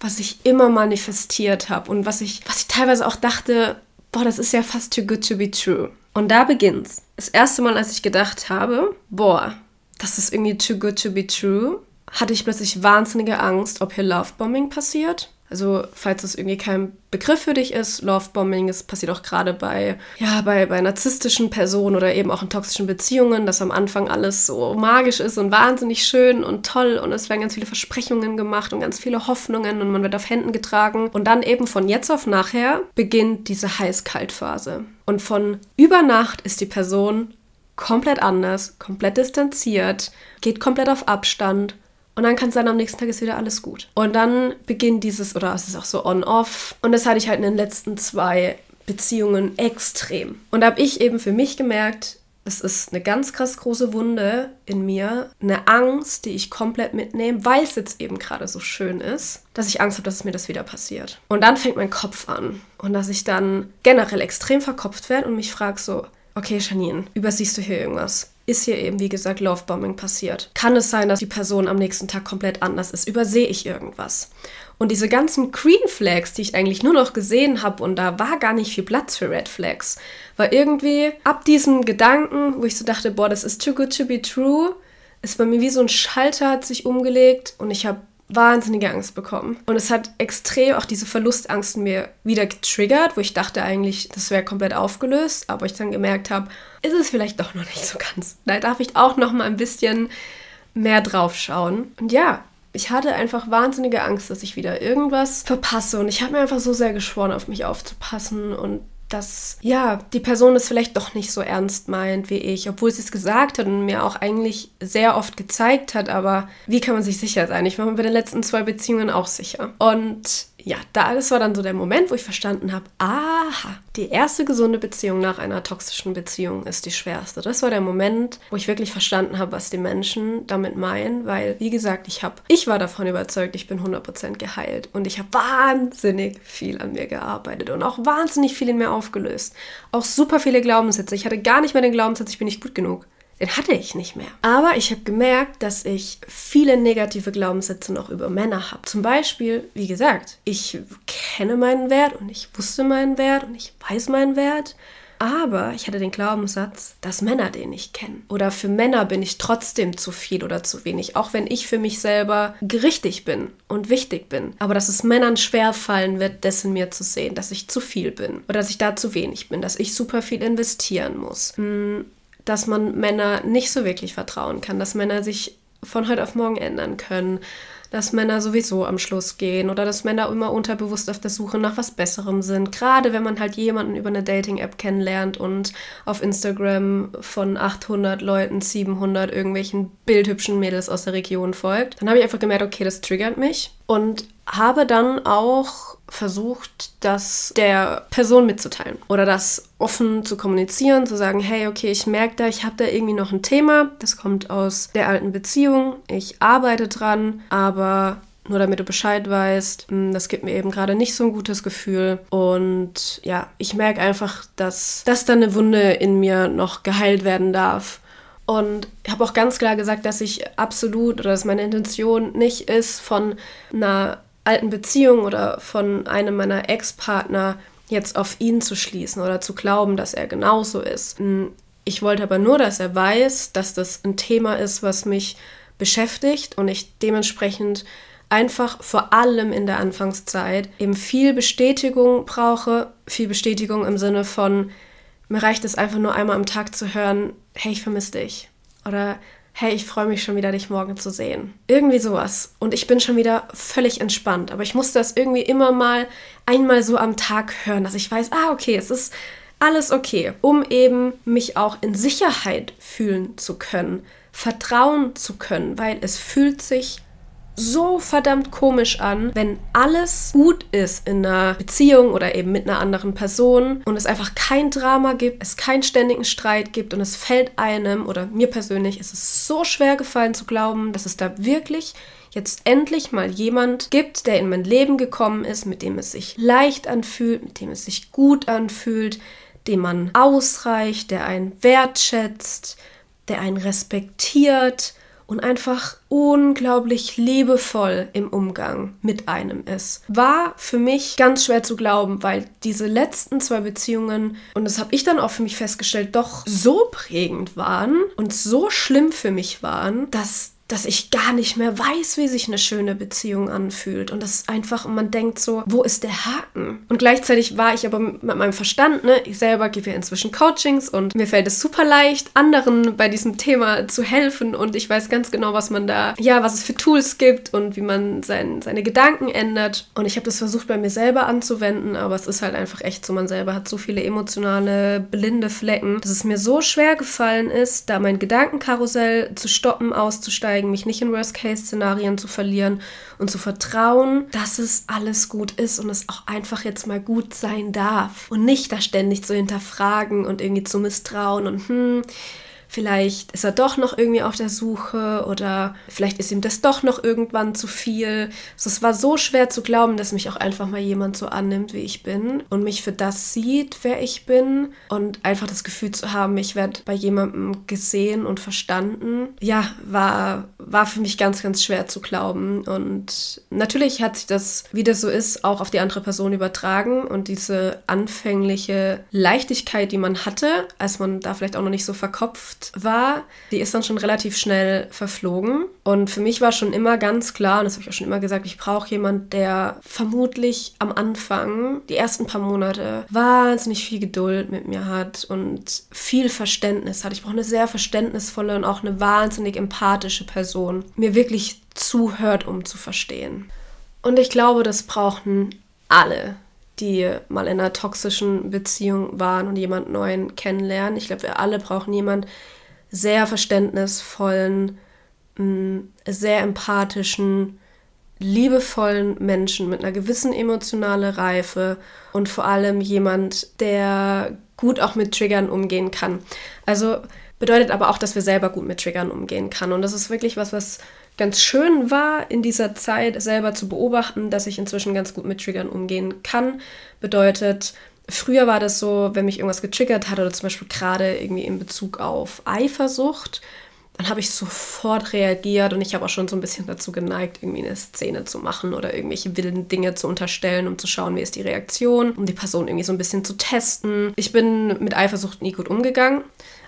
was ich immer manifestiert habe und was ich, was ich teilweise auch dachte, boah, das ist ja fast too good to be true. Und da beginnt's. Das erste Mal, als ich gedacht habe, boah, das ist irgendwie too good to be true, hatte ich plötzlich wahnsinnige Angst, ob hier Lovebombing passiert. Also, falls das irgendwie kein Begriff für dich ist, Lovebombing, es passiert auch gerade bei, ja, bei, bei narzisstischen Personen oder eben auch in toxischen Beziehungen, dass am Anfang alles so magisch ist und wahnsinnig schön und toll und es werden ganz viele Versprechungen gemacht und ganz viele Hoffnungen und man wird auf Händen getragen. Und dann eben von jetzt auf nachher beginnt diese Heiß-Kalt-Phase. Und von über Nacht ist die Person komplett anders, komplett distanziert, geht komplett auf Abstand und dann kann es sein, am nächsten Tag ist wieder alles gut. Und dann beginnt dieses, oder es ist auch so on-off. Und das hatte ich halt in den letzten zwei Beziehungen extrem. Und da habe ich eben für mich gemerkt, es ist eine ganz krass große Wunde in mir, eine Angst, die ich komplett mitnehme, weil es jetzt eben gerade so schön ist, dass ich Angst habe, dass mir das wieder passiert. Und dann fängt mein Kopf an und dass ich dann generell extrem verkopft werde und mich frage so, okay Janine, übersiehst du hier irgendwas? Ist hier eben, wie gesagt, Lovebombing passiert. Kann es sein, dass die Person am nächsten Tag komplett anders ist? Übersehe ich irgendwas? Und diese ganzen Green Flags, die ich eigentlich nur noch gesehen habe, und da war gar nicht viel Platz für Red Flags, war irgendwie ab diesem Gedanken, wo ich so dachte, boah, das ist too good to be true, ist bei mir wie so ein Schalter hat sich umgelegt und ich habe wahnsinnige Angst bekommen. Und es hat extrem auch diese Verlustangst mir wieder getriggert, wo ich dachte eigentlich, das wäre komplett aufgelöst, aber ich dann gemerkt habe, ist es vielleicht doch noch nicht so ganz. Da darf ich auch noch mal ein bisschen mehr drauf schauen. Und ja, ich hatte einfach wahnsinnige Angst, dass ich wieder irgendwas verpasse. Und ich habe mir einfach so sehr geschworen, auf mich aufzupassen und dass ja, die Person es vielleicht doch nicht so ernst meint wie ich, obwohl sie es gesagt hat und mir auch eigentlich sehr oft gezeigt hat, aber wie kann man sich sicher sein? Ich war mir bei den letzten zwei Beziehungen auch sicher. Und ja, da, das war dann so der Moment, wo ich verstanden habe, aha, die erste gesunde Beziehung nach einer toxischen Beziehung ist die schwerste. Das war der Moment, wo ich wirklich verstanden habe, was die Menschen damit meinen, weil, wie gesagt, ich habe, ich war davon überzeugt, ich bin 100% geheilt und ich habe wahnsinnig viel an mir gearbeitet und auch wahnsinnig viel in mir aufgelöst. Auch super viele Glaubenssätze. Ich hatte gar nicht mehr den Glaubenssatz, ich bin nicht gut genug. Den hatte ich nicht mehr. Aber ich habe gemerkt, dass ich viele negative Glaubenssätze noch über Männer habe. Zum Beispiel, wie gesagt, ich kenne meinen Wert und ich wusste meinen Wert und ich weiß meinen Wert. Aber ich hatte den Glaubenssatz, dass Männer den nicht kennen. Oder für Männer bin ich trotzdem zu viel oder zu wenig, auch wenn ich für mich selber richtig bin und wichtig bin. Aber dass es Männern schwer fallen wird, dessen mir zu sehen, dass ich zu viel bin oder dass ich da zu wenig bin, dass ich super viel investieren muss. Dass man Männer nicht so wirklich vertrauen kann, dass Männer sich von heute auf morgen ändern können, dass Männer sowieso am Schluss gehen oder dass Männer immer unterbewusst auf der Suche nach was Besserem sind. Gerade wenn man halt jemanden über eine Dating-App kennenlernt und auf Instagram von 800 Leuten 700 irgendwelchen bildhübschen Mädels aus der Region folgt, dann habe ich einfach gemerkt, okay, das triggert mich und habe dann auch versucht, das der Person mitzuteilen oder das offen zu kommunizieren, zu sagen, hey, okay, ich merke da, ich habe da irgendwie noch ein Thema, das kommt aus der alten Beziehung, ich arbeite dran, aber nur damit du Bescheid weißt, hm, das gibt mir eben gerade nicht so ein gutes Gefühl. Und ja, ich merke einfach, dass, dass da eine Wunde in mir noch geheilt werden darf. Und habe auch ganz klar gesagt, dass ich absolut oder dass meine Intention nicht ist, von einer alten Beziehung oder von einem meiner Ex-Partner jetzt auf ihn zu schließen oder zu glauben, dass er genauso ist. Hm, ich wollte aber nur, dass er weiß, dass das ein Thema ist, was mich beschäftigt und ich dementsprechend einfach vor allem in der Anfangszeit eben viel Bestätigung brauche. Viel Bestätigung im Sinne von, mir reicht es einfach nur einmal am Tag zu hören, hey, ich vermisse dich. Oder hey, ich freue mich schon wieder, dich morgen zu sehen. Irgendwie sowas. Und ich bin schon wieder völlig entspannt. Aber ich musste das irgendwie immer mal einmal so am Tag hören, dass ich weiß, ah, okay, es ist alles okay, um eben mich auch in Sicherheit fühlen zu können, vertrauen zu können, weil es fühlt sich so verdammt komisch an, wenn alles gut ist in einer Beziehung oder eben mit einer anderen Person und es einfach kein Drama gibt, es keinen ständigen Streit gibt und es fällt einem oder mir persönlich ist es so schwer gefallen zu glauben, dass es da wirklich jetzt endlich mal jemand gibt, der in mein Leben gekommen ist, mit dem es sich leicht anfühlt, mit dem es sich gut anfühlt, dem man ausreicht, der einen wertschätzt, der einen respektiert und einfach unglaublich liebevoll im Umgang mit einem ist. War für mich ganz schwer zu glauben, weil diese letzten zwei Beziehungen, und das habe ich dann auch für mich festgestellt, doch so prägend waren und so schlimm für mich waren, dass dass ich gar nicht mehr weiß, wie sich eine schöne Beziehung anfühlt. Und das ist einfach, und man denkt so, wo ist der Haken? Und gleichzeitig war ich aber mit meinem Verstand, ne, ich selber gebe ja inzwischen Coachings und mir fällt es super leicht, anderen bei diesem Thema zu helfen. Und ich weiß ganz genau, was man da, ja, was es für Tools gibt und wie man sein, seine Gedanken ändert. Und ich habe das versucht bei mir selber anzuwenden, aber es ist halt einfach echt so, man selber hat so viele emotionale blinde Flecken, dass es mir so schwer gefallen ist, da mein Gedankenkarussell zu stoppen, auszusteigen zeigen, mich nicht in Worst-Case-Szenarien zu verlieren und zu vertrauen, dass es alles gut ist und es auch einfach jetzt mal gut sein darf. Und nicht da ständig zu hinterfragen und irgendwie zu misstrauen und hm, vielleicht ist er doch noch irgendwie auf der Suche oder vielleicht ist ihm das doch noch irgendwann zu viel. Also es war so schwer zu glauben, dass mich auch einfach mal jemand so annimmt, wie ich bin und mich für das sieht, wer ich bin und einfach das Gefühl zu haben, ich werde bei jemandem gesehen und verstanden. Ja, war, war für mich ganz, ganz schwer zu glauben. Und natürlich hat sich das, wie das so ist, auch auf die andere Person übertragen. Und diese anfängliche Leichtigkeit, die man hatte, als man da vielleicht auch noch nicht so verkopft war, die ist dann schon relativ schnell verflogen. Und für mich war schon immer ganz klar, und das habe ich auch schon immer gesagt, ich brauche jemanden, der vermutlich am Anfang, die ersten paar Monate, wahnsinnig viel Geduld mit mir hat und viel Verständnis hat. Ich brauche eine sehr verständnisvolle und auch eine wahnsinnig empathische Person. Mir wirklich zuhört, um zu verstehen. Und ich glaube, das brauchten alle, die mal in einer toxischen Beziehung waren und jemand Neuen kennenlernen. Ich glaube, wir alle brauchen jemanden sehr verständnisvollen, mm, sehr empathischen, liebevollen Menschen mit einer gewissen emotionalen Reife und vor allem jemand, der gut auch mit Triggern umgehen kann. Also bedeutet aber auch, dass wir selber gut mit Triggern umgehen kann. Und das ist wirklich was, was ganz schön war in dieser Zeit selber zu beobachten, dass ich inzwischen ganz gut mit Triggern umgehen kann. Bedeutet, früher war das so, wenn mich irgendwas getriggert hat oder zum Beispiel gerade irgendwie in Bezug auf Eifersucht, dann habe ich sofort reagiert und ich habe auch schon so ein bisschen dazu geneigt, irgendwie eine Szene zu machen oder irgendwelche wilden Dinge zu unterstellen, um zu schauen, wie ist die Reaktion, um die Person irgendwie so ein bisschen zu testen. Ich bin mit Eifersucht nie gut umgegangen.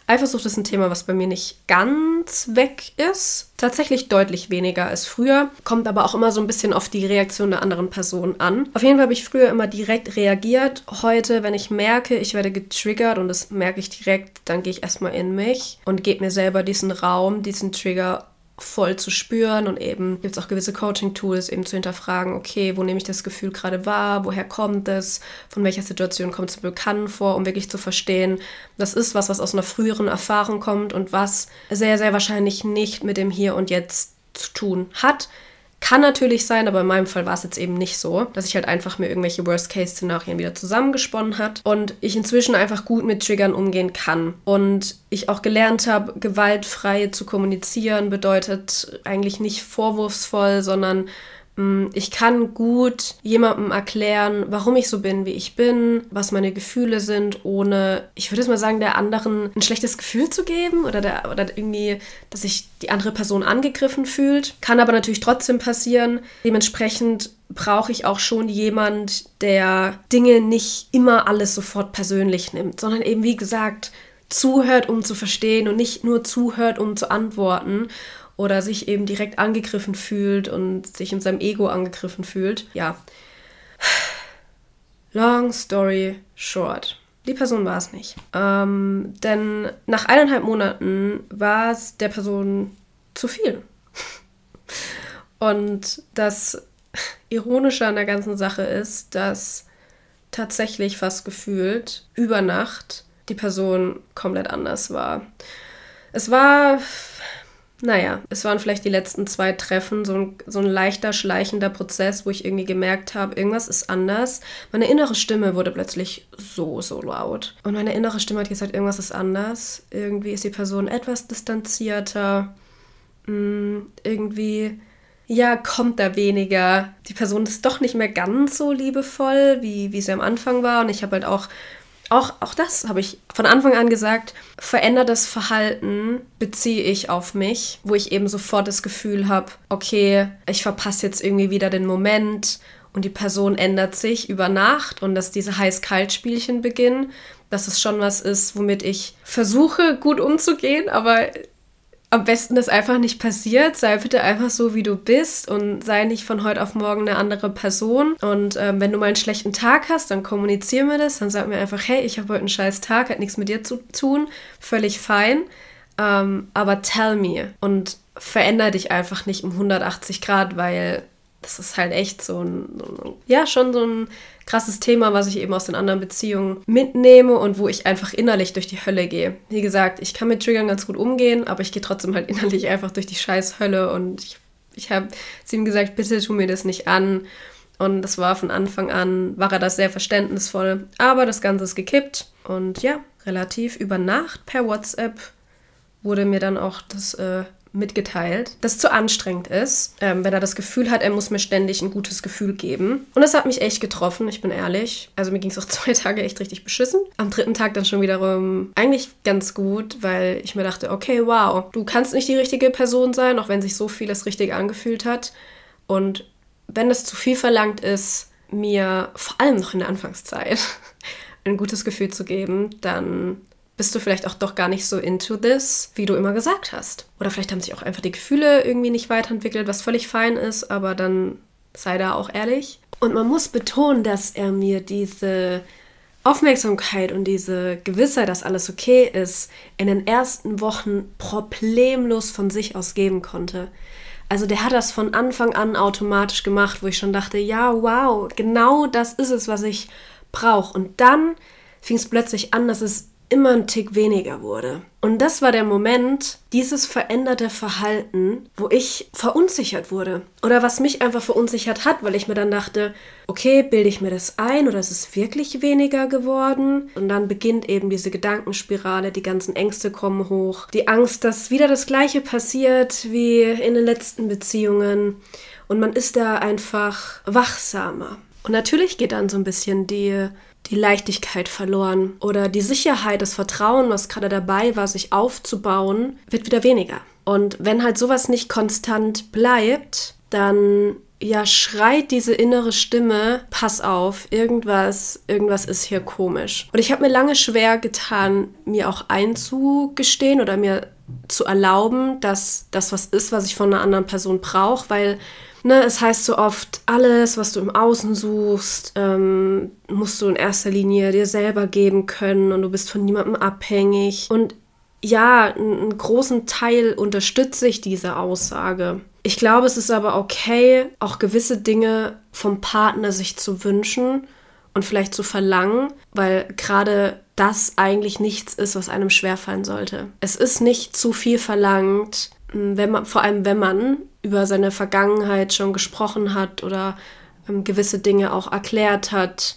Eifersucht ist ein Thema, was bei mir nicht ganz weg ist. Tatsächlich deutlich weniger als früher. Kommt aber auch immer so ein bisschen auf die Reaktion der anderen Person an. Auf jeden Fall habe ich früher immer direkt reagiert. Heute, wenn ich merke, ich werde getriggert und das merke ich direkt, dann gehe ich erstmal in mich und gebe mir selber diesen Raum, diesen Trigger voll zu spüren und eben gibt es auch gewisse Coaching-Tools, eben zu hinterfragen, okay, wo nehme ich das Gefühl gerade wahr, woher kommt es, von welcher Situation kommt es mir bekannt vor, um wirklich zu verstehen, das ist was, was aus einer früheren Erfahrung kommt und was sehr, sehr wahrscheinlich nicht mit dem Hier und Jetzt zu tun hat. Kann natürlich sein, aber in meinem Fall war es jetzt eben nicht so, dass ich halt einfach mir irgendwelche Worst-Case-Szenarien wieder zusammengesponnen hat und ich inzwischen einfach gut mit Triggern umgehen kann. Und ich auch gelernt habe, gewaltfrei zu kommunizieren bedeutet eigentlich nicht vorwurfsvoll, sondern ich kann gut jemandem erklären, warum ich so bin, wie ich bin, was meine Gefühle sind, ohne, ich würde es mal sagen, der anderen ein schlechtes Gefühl zu geben oder, der, oder irgendwie, dass sich die andere Person angegriffen fühlt. Kann aber natürlich trotzdem passieren. Dementsprechend brauche ich auch schon jemand, der Dinge nicht immer alles sofort persönlich nimmt, sondern eben, wie gesagt, zuhört, um zu verstehen und nicht nur zuhört, um zu antworten oder sich eben direkt angegriffen fühlt und sich in seinem Ego angegriffen fühlt. Ja. Long story short. Die Person war es nicht. Ähm, denn nach eineinhalb Monaten war es der Person zu viel. Und das Ironische an der ganzen Sache ist, dass tatsächlich fast gefühlt über Nacht die Person komplett anders war. Es war naja, es waren vielleicht die letzten zwei Treffen, so ein, so ein leichter, schleichender Prozess, wo ich irgendwie gemerkt habe, irgendwas ist anders. Meine innere Stimme wurde plötzlich so, so laut. Und meine innere Stimme hat gesagt, irgendwas ist anders. Irgendwie ist die Person etwas distanzierter. Hm, irgendwie, ja, kommt da weniger. Die Person ist doch nicht mehr ganz so liebevoll, wie, wie sie am Anfang war. Und ich habe halt auch auch, auch das habe ich von Anfang an gesagt, verändertes Verhalten beziehe ich auf mich, wo ich eben sofort das Gefühl habe, okay, ich verpasse jetzt irgendwie wieder den Moment und die Person ändert sich über Nacht und dass diese Heiß-Kalt-Spielchen beginnen, dass es schon was ist, womit ich versuche gut umzugehen, aber am besten das einfach nicht passiert. Sei bitte einfach so, wie du bist und sei nicht von heute auf morgen eine andere Person. Und ähm, wenn du mal einen schlechten Tag hast, dann kommunizier mir das. Dann sag mir einfach, hey, ich habe heute einen scheiß Tag, hat nichts mit dir zu tun. Völlig fein. Ähm, aber tell me und veränder dich einfach nicht um 180 Grad, weil das ist halt echt so ein, so ein, ja, schon so ein krasses Thema, was ich eben aus den anderen Beziehungen mitnehme und wo ich einfach innerlich durch die Hölle gehe. Wie gesagt, ich kann mit Triggern ganz gut umgehen, aber ich gehe trotzdem halt innerlich einfach durch die scheiß Hölle und ich, ich habe zu ihm gesagt, bitte tu mir das nicht an. Und das war von Anfang an, war er das sehr verständnisvoll. Aber das Ganze ist gekippt und ja, relativ über Nacht per WhatsApp wurde mir dann auch das äh, mitgeteilt, dass es zu anstrengend ist, ähm, wenn er das Gefühl hat, er muss mir ständig ein gutes Gefühl geben. Und das hat mich echt getroffen, ich bin ehrlich. Also mir ging es auch zwei Tage echt richtig beschissen. Am dritten Tag dann schon wiederum eigentlich ganz gut, weil ich mir dachte, okay, wow, du kannst nicht die richtige Person sein, auch wenn sich so vieles richtig angefühlt hat. Und wenn es zu viel verlangt ist, mir vor allem noch in der Anfangszeit ein gutes Gefühl zu geben, dann bist du vielleicht auch doch gar nicht so into this, wie du immer gesagt hast. Oder vielleicht haben sich auch einfach die Gefühle irgendwie nicht weiterentwickelt, was völlig fein ist, aber dann sei da auch ehrlich. Und man muss betonen, dass er mir diese Aufmerksamkeit und diese Gewissheit, dass alles okay ist, in den ersten Wochen problemlos von sich aus geben konnte. Also der hat das von Anfang an automatisch gemacht, wo ich schon dachte, ja, wow, genau das ist es, was ich brauche. Und dann fing es plötzlich an, dass es immer ein Tick weniger wurde. Und das war der Moment, dieses veränderte Verhalten, wo ich verunsichert wurde. Oder was mich einfach verunsichert hat, weil ich mir dann dachte, okay, bilde ich mir das ein oder ist es wirklich weniger geworden? Und dann beginnt eben diese Gedankenspirale, die ganzen Ängste kommen hoch, die Angst, dass wieder das gleiche passiert wie in den letzten Beziehungen. Und man ist da einfach wachsamer. Und natürlich geht dann so ein bisschen die die Leichtigkeit verloren oder die Sicherheit, das Vertrauen, was gerade dabei war, sich aufzubauen, wird wieder weniger. Und wenn halt sowas nicht konstant bleibt, dann ja schreit diese innere Stimme, pass auf, irgendwas, irgendwas ist hier komisch. Und ich habe mir lange schwer getan, mir auch einzugestehen oder mir zu erlauben, dass das was ist, was ich von einer anderen Person brauche, weil Ne, es heißt so oft, alles, was du im Außen suchst, ähm, musst du in erster Linie dir selber geben können und du bist von niemandem abhängig. Und ja, einen großen Teil unterstütze ich diese Aussage. Ich glaube, es ist aber okay, auch gewisse Dinge vom Partner sich zu wünschen und vielleicht zu verlangen, weil gerade das eigentlich nichts ist, was einem schwerfallen sollte. Es ist nicht zu viel verlangt, wenn man, vor allem wenn man über seine Vergangenheit schon gesprochen hat oder ähm, gewisse Dinge auch erklärt hat,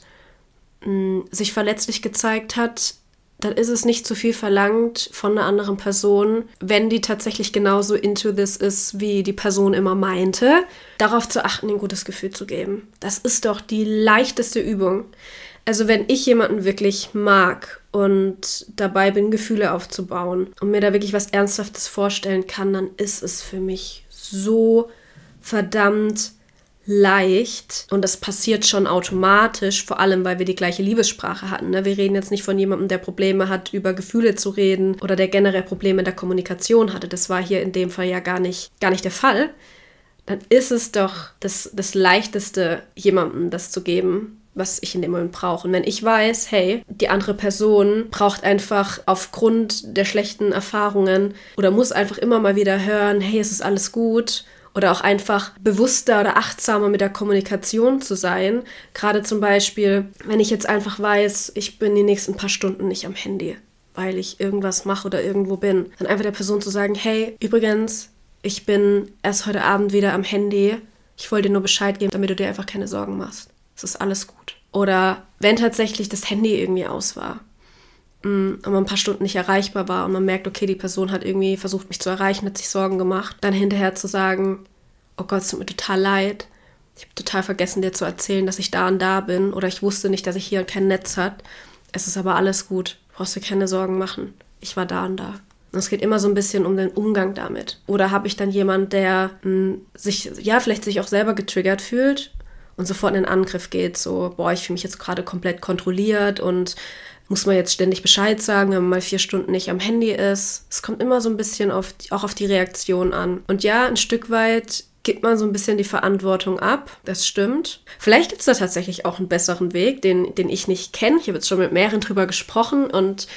mh, sich verletzlich gezeigt hat, dann ist es nicht zu viel verlangt von einer anderen Person, wenn die tatsächlich genauso into this ist, wie die Person immer meinte, darauf zu achten, ein gutes Gefühl zu geben. Das ist doch die leichteste Übung. Also wenn ich jemanden wirklich mag und dabei bin, Gefühle aufzubauen und mir da wirklich was Ernsthaftes vorstellen kann, dann ist es für mich so verdammt leicht und das passiert schon automatisch, vor allem weil wir die gleiche Liebessprache hatten. Ne? Wir reden jetzt nicht von jemandem, der Probleme hat, über Gefühle zu reden oder der generell Probleme in der Kommunikation hatte. Das war hier in dem Fall ja gar nicht, gar nicht der Fall. Dann ist es doch das, das Leichteste, jemandem das zu geben, was ich in dem Moment brauche. Und wenn ich weiß, hey, die andere Person braucht einfach aufgrund der schlechten Erfahrungen oder muss einfach immer mal wieder hören, hey, es ist alles gut oder auch einfach bewusster oder achtsamer mit der Kommunikation zu sein. Gerade zum Beispiel, wenn ich jetzt einfach weiß, ich bin die nächsten paar Stunden nicht am Handy, weil ich irgendwas mache oder irgendwo bin. Dann einfach der Person zu sagen, hey, übrigens, ich bin erst heute Abend wieder am Handy. Ich wollte dir nur Bescheid geben, damit du dir einfach keine Sorgen machst es ist alles gut. Oder wenn tatsächlich das Handy irgendwie aus war mm, und man ein paar Stunden nicht erreichbar war und man merkt, okay, die Person hat irgendwie versucht, mich zu erreichen, hat sich Sorgen gemacht, dann hinterher zu sagen, oh Gott, es tut mir total leid. Ich habe total vergessen, dir zu erzählen, dass ich da und da bin oder ich wusste nicht, dass ich hier kein Netz hat. Es ist aber alles gut. Brauchst dir keine Sorgen machen. Ich war da und da. Und es geht immer so ein bisschen um den Umgang damit. Oder habe ich dann jemand, der mh, mm, sich, ja, vielleicht sich auch selber getriggert fühlt und sofort in den Angriff geht, so, boah, ich fühle mich jetzt gerade komplett kontrolliert und muss man jetzt ständig Bescheid sagen, wenn man mal vier Stunden nicht am Handy ist. Es kommt immer so ein bisschen auf, auch auf die Reaktion an. Und ja, ein Stück weit gibt man so ein bisschen die Verantwortung ab. Das stimmt. Vielleicht gibt es da tatsächlich auch einen besseren Weg, den, den ich nicht kenne. Ich habe jetzt schon mit mehreren drüber gesprochen und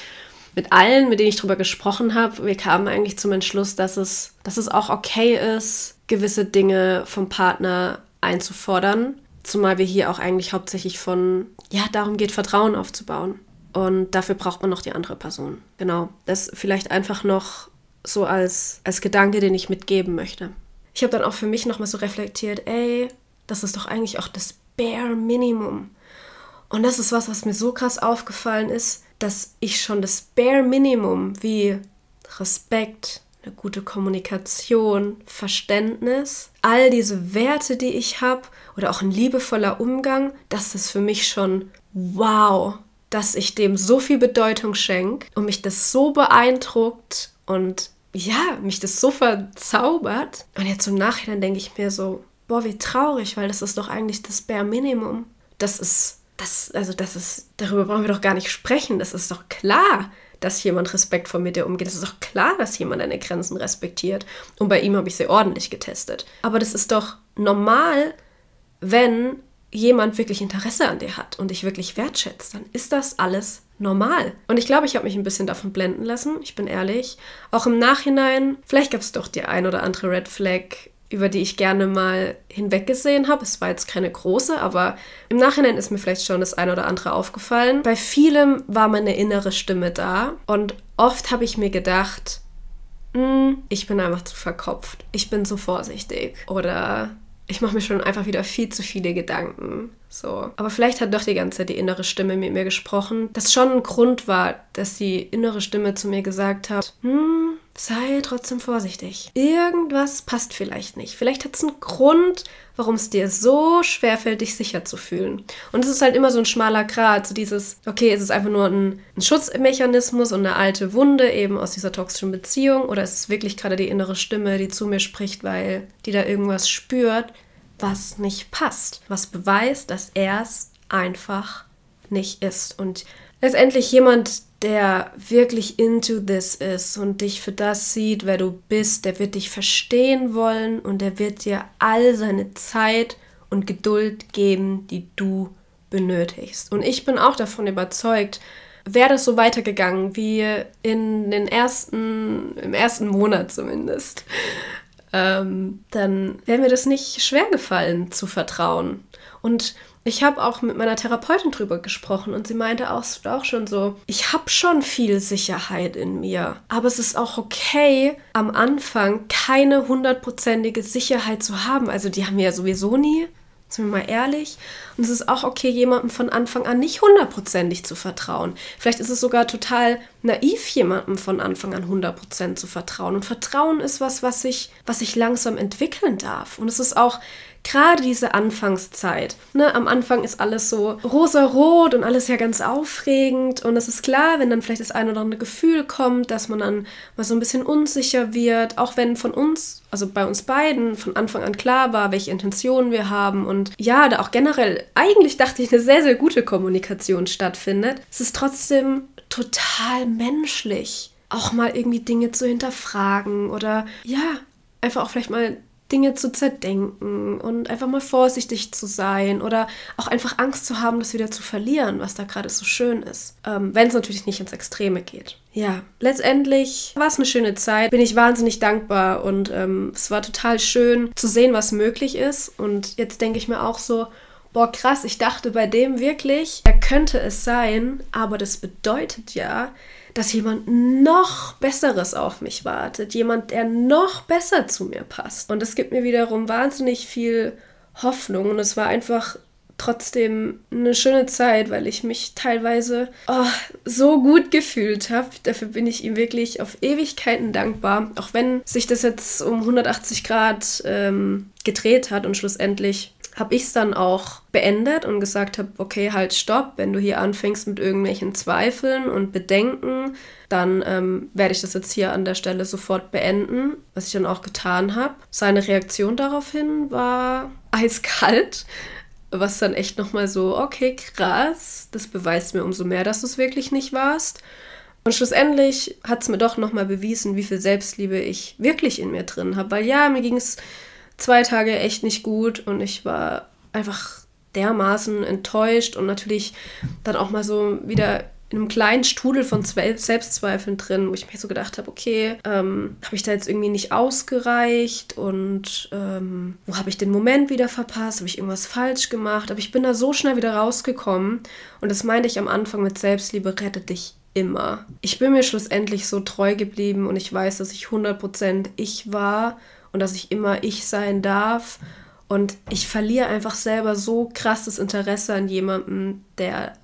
mit allen, mit denen ich drüber gesprochen habe, wir kamen eigentlich zum Entschluss, dass es, dass es auch okay ist, gewisse Dinge vom Partner einzufordern Zumal wir hier auch eigentlich hauptsächlich von, ja, darum geht, Vertrauen aufzubauen. Und dafür braucht man noch die andere Person. Genau. Das vielleicht einfach noch so als, als Gedanke, den ich mitgeben möchte. Ich habe dann auch für mich nochmal so reflektiert, ey, das ist doch eigentlich auch das Bare Minimum. Und das ist was, was mir so krass aufgefallen ist, dass ich schon das Bare Minimum wie Respekt, eine gute Kommunikation, Verständnis, all diese Werte, die ich habe oder auch ein liebevoller Umgang, das ist für mich schon wow, dass ich dem so viel Bedeutung schenke und mich das so beeindruckt und ja, mich das so verzaubert. Und jetzt im Nachhinein denke ich mir so, boah, wie traurig, weil das ist doch eigentlich das Bare Minimum. Das ist, das, also das ist, darüber brauchen wir doch gar nicht sprechen. Das ist doch klar, dass jemand respektvoll mit dir umgeht. Das ist doch klar, dass jemand deine Grenzen respektiert. Und bei ihm habe ich sehr ordentlich getestet. Aber das ist doch normal, wenn jemand wirklich Interesse an dir hat und dich wirklich wertschätzt, dann ist das alles normal. Und ich glaube, ich habe mich ein bisschen davon blenden lassen, ich bin ehrlich. Auch im Nachhinein, vielleicht gab es doch die ein oder andere Red Flag, über die ich gerne mal hinweggesehen habe. Es war jetzt keine große, aber im Nachhinein ist mir vielleicht schon das ein oder andere aufgefallen. Bei vielem war meine innere Stimme da und oft habe ich mir gedacht, hm, ich bin einfach zu verkopft, ich bin zu vorsichtig oder ich mache mir schon einfach wieder viel zu viele Gedanken. So. Aber vielleicht hat doch die ganze Zeit die innere Stimme mit mir gesprochen. Das schon ein Grund war, dass die innere Stimme zu mir gesagt hat, hm, sei trotzdem vorsichtig. Irgendwas passt vielleicht nicht. Vielleicht hat es einen Grund, warum es dir so schwerfällt, dich sicher zu fühlen. Und es ist halt immer so ein schmaler Grat, so dieses, okay, ist es einfach nur ein, ein Schutzmechanismus und eine alte Wunde eben aus dieser toxischen Beziehung oder ist es wirklich gerade die innere Stimme, die zu mir spricht, weil die da irgendwas spürt, was nicht passt, was beweist, dass er es einfach nicht ist. Und letztendlich jemand, der wirklich into this ist und dich für das sieht, wer du bist, der wird dich verstehen wollen und der wird dir all seine Zeit und Geduld geben, die du benötigst. Und ich bin auch davon überzeugt, wäre das so weitergegangen wie in den ersten, im ersten Monat zumindest, ähm, dann wäre mir das nicht schwer gefallen zu vertrauen. Und ich habe auch mit meiner Therapeutin drüber gesprochen und sie meinte auch, auch schon so, ich habe schon viel Sicherheit in mir, aber es ist auch okay, am Anfang keine hundertprozentige Sicherheit zu haben. Also die haben wir ja sowieso nie, sind wir mal ehrlich. Und es ist auch okay, jemandem von Anfang an nicht hundertprozentig zu vertrauen. Vielleicht ist es sogar total naiv, jemandem von Anfang an hundertprozentig zu vertrauen. Und Vertrauen ist was, was sich, was sich langsam entwickeln darf. Und es ist auch gerade diese Anfangszeit. Ne, am Anfang ist alles so rosa-rot und alles ja ganz aufregend. Und es ist klar, wenn dann vielleicht das ein oder andere Gefühl kommt, dass man dann mal so ein bisschen unsicher wird, auch wenn von uns, also bei uns beiden, von Anfang an klar war, welche Intentionen wir haben. Und ja, da auch generell, eigentlich dachte ich, eine sehr, sehr gute Kommunikation stattfindet. Es ist trotzdem total menschlich, auch mal irgendwie Dinge zu hinterfragen oder ja, einfach auch vielleicht mal Dinge zu zerdenken und einfach mal vorsichtig zu sein oder auch einfach Angst zu haben, das wieder zu verlieren, was da gerade so schön ist. Ähm, Wenn es natürlich nicht ins Extreme geht. Ja, letztendlich war es eine schöne Zeit, bin ich wahnsinnig dankbar und ähm, es war total schön zu sehen, was möglich ist. Und jetzt denke ich mir auch so, boah, krass, ich dachte bei dem wirklich, er könnte es sein, aber das bedeutet ja, dass jemand noch Besseres auf mich wartet, jemand, der noch besser zu mir passt. Und es gibt mir wiederum wahnsinnig viel Hoffnung und es war einfach trotzdem eine schöne Zeit, weil ich mich teilweise oh, so gut gefühlt habe. Dafür bin ich ihm wirklich auf Ewigkeiten dankbar. Auch wenn sich das jetzt um 180 Grad ähm, gedreht hat und schlussendlich habe ich es dann auch beendet und gesagt habe, okay, halt stopp, wenn du hier anfängst mit irgendwelchen Zweifeln und Bedenken, dann ähm, werde ich das jetzt hier an der Stelle sofort beenden, was ich dann auch getan habe. Seine Reaktion daraufhin war eiskalt, was dann echt nochmal so, okay, krass, das beweist mir umso mehr, dass du es wirklich nicht warst. Und schlussendlich hat es mir doch nochmal bewiesen, wie viel Selbstliebe ich wirklich in mir drin habe. Weil ja, mir ging es zwei Tage echt nicht gut und ich war einfach dermaßen enttäuscht und natürlich dann auch mal so wieder in einem kleinen Strudel von Selbstzweifeln drin, wo ich mir so gedacht habe, okay, ähm, habe ich da jetzt irgendwie nicht ausgereicht und ähm, wo habe ich den Moment wieder verpasst, habe ich irgendwas falsch gemacht, aber ich bin da so schnell wieder rausgekommen und das meinte ich am Anfang mit Selbstliebe rettet dich immer. Ich bin mir schlussendlich so treu geblieben und ich weiß, dass ich 100% ich war und dass ich immer ich sein darf. Und ich verliere einfach selber so krasses Interesse an jemandem, der,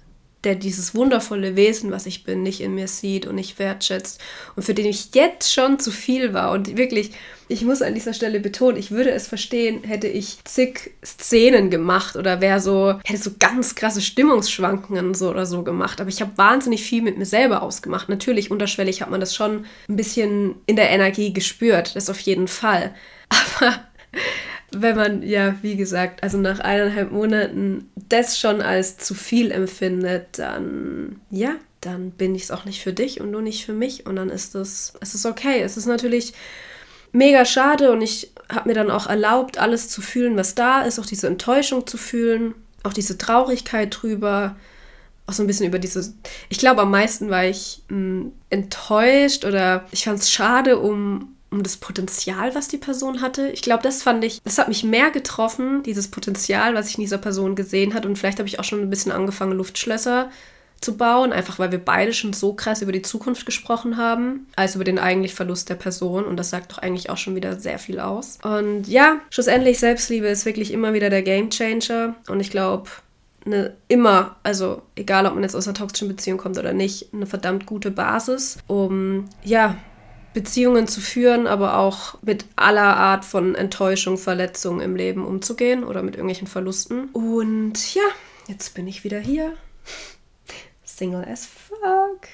der dieses wundervolle Wesen, was ich bin, nicht in mir sieht und nicht wertschätzt und für den ich jetzt schon zu viel war und wirklich, ich muss an dieser Stelle betonen, ich würde es verstehen, hätte ich zig Szenen gemacht oder wäre so, hätte so ganz krasse Stimmungsschwankungen so oder so gemacht, aber ich habe wahnsinnig viel mit mir selber ausgemacht. Natürlich unterschwellig hat man das schon ein bisschen in der Energie gespürt, das auf jeden Fall. Aber wenn man ja, wie gesagt, also nach eineinhalb Monaten das schon als zu viel empfindet, dann ja, dann bin ich es auch nicht für dich und du nicht für mich und dann ist es, es ist okay. Es ist natürlich mega schade und ich habe mir dann auch erlaubt, alles zu fühlen, was da ist, auch diese Enttäuschung zu fühlen, auch diese Traurigkeit drüber, auch so ein bisschen über diese. Ich glaube, am meisten war ich mh, hm, enttäuscht oder ich fand es schade um um das Potenzial, was die Person hatte. Ich glaube, das fand ich, das hat mich mehr getroffen, dieses Potenzial, was ich in dieser Person gesehen hat. Und vielleicht habe ich auch schon ein bisschen angefangen, Luftschlösser zu bauen, einfach weil wir beide schon so krass über die Zukunft gesprochen haben, als über den eigentlichen Verlust der Person. Und das sagt doch eigentlich auch schon wieder sehr viel aus. Und ja, schlussendlich, Selbstliebe ist wirklich immer wieder der Game Changer. Und ich glaube, eine immer, also egal ob man jetzt aus einer toxischen Beziehung kommt oder nicht, eine verdammt gute Basis, um ja Beziehungen zu führen, aber auch mit aller Art von Enttäuschung, Verletzung im Leben umzugehen oder mit irgendwelchen Verlusten. Und ja, jetzt bin ich wieder hier. Single as fuck.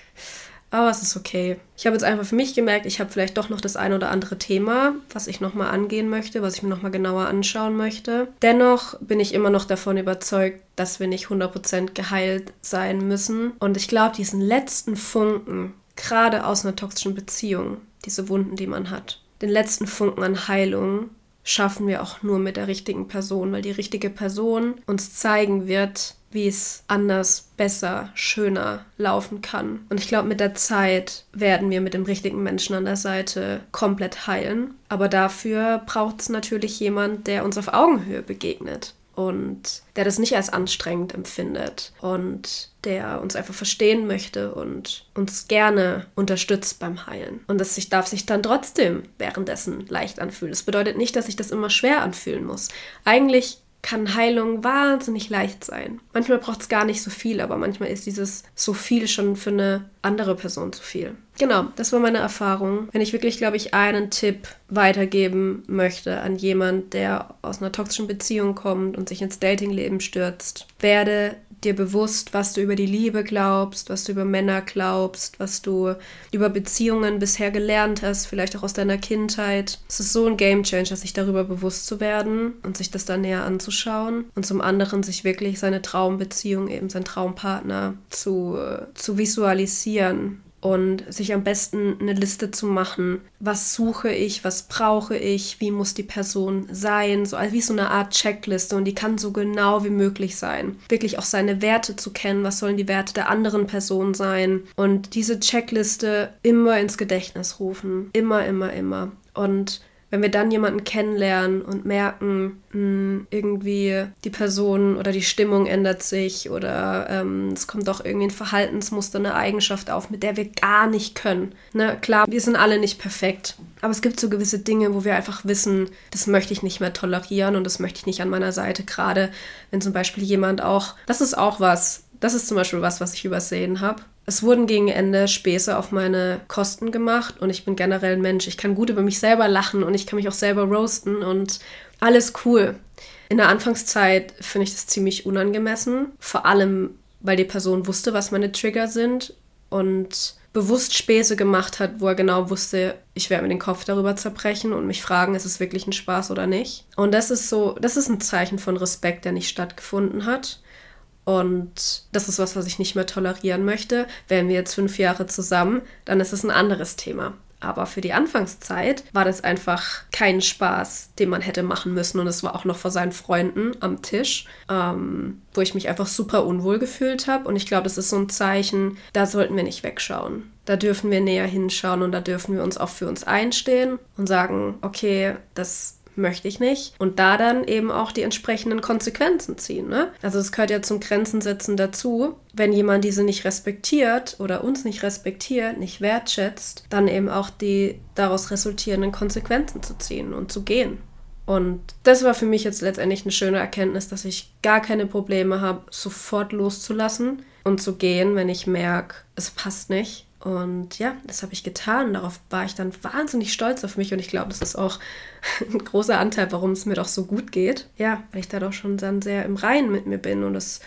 Aber es ist okay. Ich habe jetzt einfach für mich gemerkt, ich habe vielleicht doch noch das ein oder andere Thema, was ich nochmal angehen möchte, was ich mir nochmal genauer anschauen möchte. Dennoch bin ich immer noch davon überzeugt, dass wir nicht 100% geheilt sein müssen. Und ich glaube, diesen letzten Funken, gerade aus einer toxischen Beziehung, diese Wunden, die man hat. Den letzten Funken an Heilung schaffen wir auch nur mit der richtigen Person, weil die richtige Person uns zeigen wird, wie es anders, besser, schöner laufen kann. Und ich glaube, mit der Zeit werden wir mit dem richtigen Menschen an der Seite komplett heilen. Aber dafür braucht es natürlich jemand, der uns auf Augenhöhe begegnet und der das nicht als anstrengend empfindet und der uns einfach verstehen möchte und uns gerne unterstützt beim Heilen. Und das sich, darf sich dann trotzdem währenddessen leicht anfühlen. Das bedeutet nicht, dass sich das immer schwer anfühlen muss. Eigentlich kann Heilung wahnsinnig leicht sein. Manchmal braucht es gar nicht so viel, aber manchmal ist dieses so viel schon für eine andere Person zu viel. Genau, das war meine Erfahrung. Wenn ich wirklich, glaube ich, einen Tipp weitergeben möchte an jemand, der aus einer toxischen Beziehung kommt und sich ins Datingleben stürzt, werde dir bewusst, was du über die Liebe glaubst, was du über Männer glaubst, was du über Beziehungen bisher gelernt hast, vielleicht auch aus deiner Kindheit. Es ist so ein Gamechanger, sich darüber bewusst zu werden und sich das dann näher anzuschauen und zum anderen sich wirklich seine Traumbeziehung, eben sein Traumpartner zu, zu visualisieren und sich am besten eine Liste zu machen, was suche ich, was brauche ich, wie muss die Person sein, so also wie so eine Art Checkliste und die kann so genau wie möglich sein. Wirklich auch seine Werte zu kennen, was sollen die Werte der anderen Person sein? Und diese Checkliste immer ins Gedächtnis rufen, immer, immer, immer. Und wenn wir dann jemanden kennenlernen und merken, mh, hm, irgendwie die Person oder die Stimmung ändert sich oder ähm, es kommt doch irgendwie ein Verhaltensmuster, eine Eigenschaft auf, mit der wir gar nicht können. Ne? Klar, wir sind alle nicht perfekt, aber es gibt so gewisse Dinge, wo wir einfach wissen, das möchte ich nicht mehr tolerieren und das möchte ich nicht an meiner Seite, gerade wenn zum Beispiel jemand auch, das ist auch was, das ist zum Beispiel was, was ich übersehen habe es wurden gegen Ende Späße auf meine Kosten gemacht und ich bin generell ein Mensch. Ich kann gut über mich selber lachen und ich kann mich auch selber roasten und alles cool. In der Anfangszeit finde ich das ziemlich unangemessen, vor allem weil die Person wusste, was meine Trigger sind und bewusst Späße gemacht hat, wo er genau wusste, ich werde mir den Kopf darüber zerbrechen und mich fragen, ist es wirklich ein Spaß oder nicht. Und das ist so, das ist ein Zeichen von Respekt, der nicht stattgefunden hat. Und das ist was, was ich nicht mehr tolerieren möchte. Wären wir jetzt fünf Jahre zusammen, dann ist es ein anderes Thema. Aber für die Anfangszeit war das einfach kein Spaß, den man hätte machen müssen. Und es war auch noch vor seinen Freunden am Tisch, ähm, wo ich mich einfach super unwohl gefühlt habe. Und ich glaube, das ist so ein Zeichen, da sollten wir nicht wegschauen. Da dürfen wir näher hinschauen und da dürfen wir uns auch für uns einstehen und sagen, okay, das möchte ich nicht. Und da dann eben auch die entsprechenden Konsequenzen ziehen. Ne? Also es gehört ja zum Grenzen setzen dazu. Wenn jemand diese nicht respektiert oder uns nicht respektiert, nicht wertschätzt, dann eben auch die daraus resultierenden Konsequenzen zu ziehen und zu gehen. Und das war für mich jetzt letztendlich eine schöne Erkenntnis, dass ich gar keine Probleme habe, sofort loszulassen und zu gehen, wenn ich merke, es passt nicht. Und ja, das habe ich getan. Darauf war ich dann wahnsinnig stolz auf mich und ich glaube, das ist auch ein großer Anteil, warum es mir doch so gut geht. Ja, weil ich da doch schon dann sehr im Reinen mit mir bin und das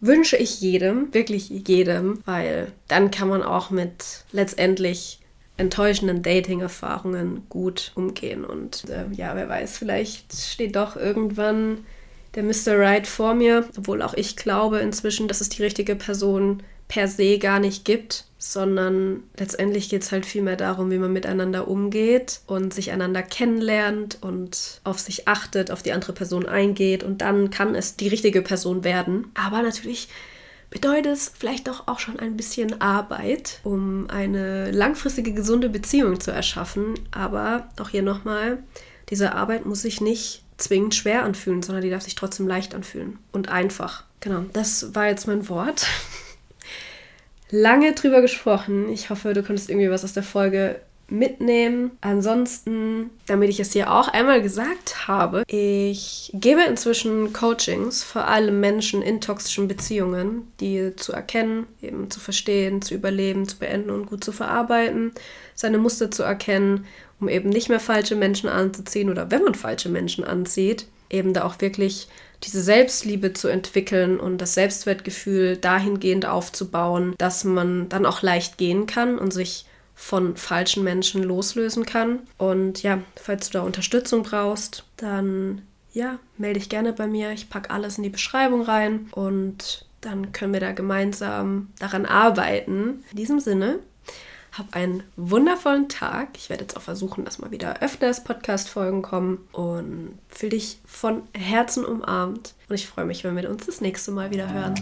wünsche ich jedem, wirklich jedem, weil dann kann man auch mit letztendlich enttäuschenden Dating-Erfahrungen gut umgehen. Und äh, ja, wer weiß, vielleicht steht doch irgendwann der Mr. Right vor mir, obwohl auch ich glaube inzwischen, dass es die richtige Person per se gar nicht gibt, sondern letztendlich geht es halt vielmehr darum, wie man miteinander umgeht und sich einander kennenlernt und auf sich achtet, auf die andere Person eingeht und dann kann es die richtige Person werden. Aber natürlich bedeutet es vielleicht doch auch schon ein bisschen Arbeit, um eine langfristige gesunde Beziehung zu erschaffen. Aber auch hier nochmal, diese Arbeit muss sich nicht zwingend schwer anfühlen, sondern die darf sich trotzdem leicht anfühlen und einfach. Genau, das war jetzt mein Wort lange drüber gesprochen. Ich hoffe, du konntest irgendwie was aus der Folge mitnehmen. Ansonsten, damit ich es hier auch einmal gesagt habe, ich gebe inzwischen Coachings, vor allem Menschen in toxischen Beziehungen, die zu erkennen, eben zu verstehen, zu überleben, zu beenden und gut zu verarbeiten, seine Muster zu erkennen, um eben nicht mehr falsche Menschen anzuziehen oder wenn man falsche Menschen anzieht, eben da auch wirklich diese Selbstliebe zu entwickeln und das Selbstwertgefühl dahingehend aufzubauen, dass man dann auch leicht gehen kann und sich von falschen Menschen loslösen kann. Und ja, falls du da Unterstützung brauchst, dann ja, melde dich gerne bei mir. Ich packe alles in die Beschreibung rein und dann können wir da gemeinsam daran arbeiten. In diesem Sinne, hab einen wundervollen Tag. Ich werde jetzt auch versuchen, dass mal wieder öfters Podcast-Folgen kommen und fühle dich von Herzen umarmt. Und ich freue mich, wenn wir uns das nächste Mal wieder hören.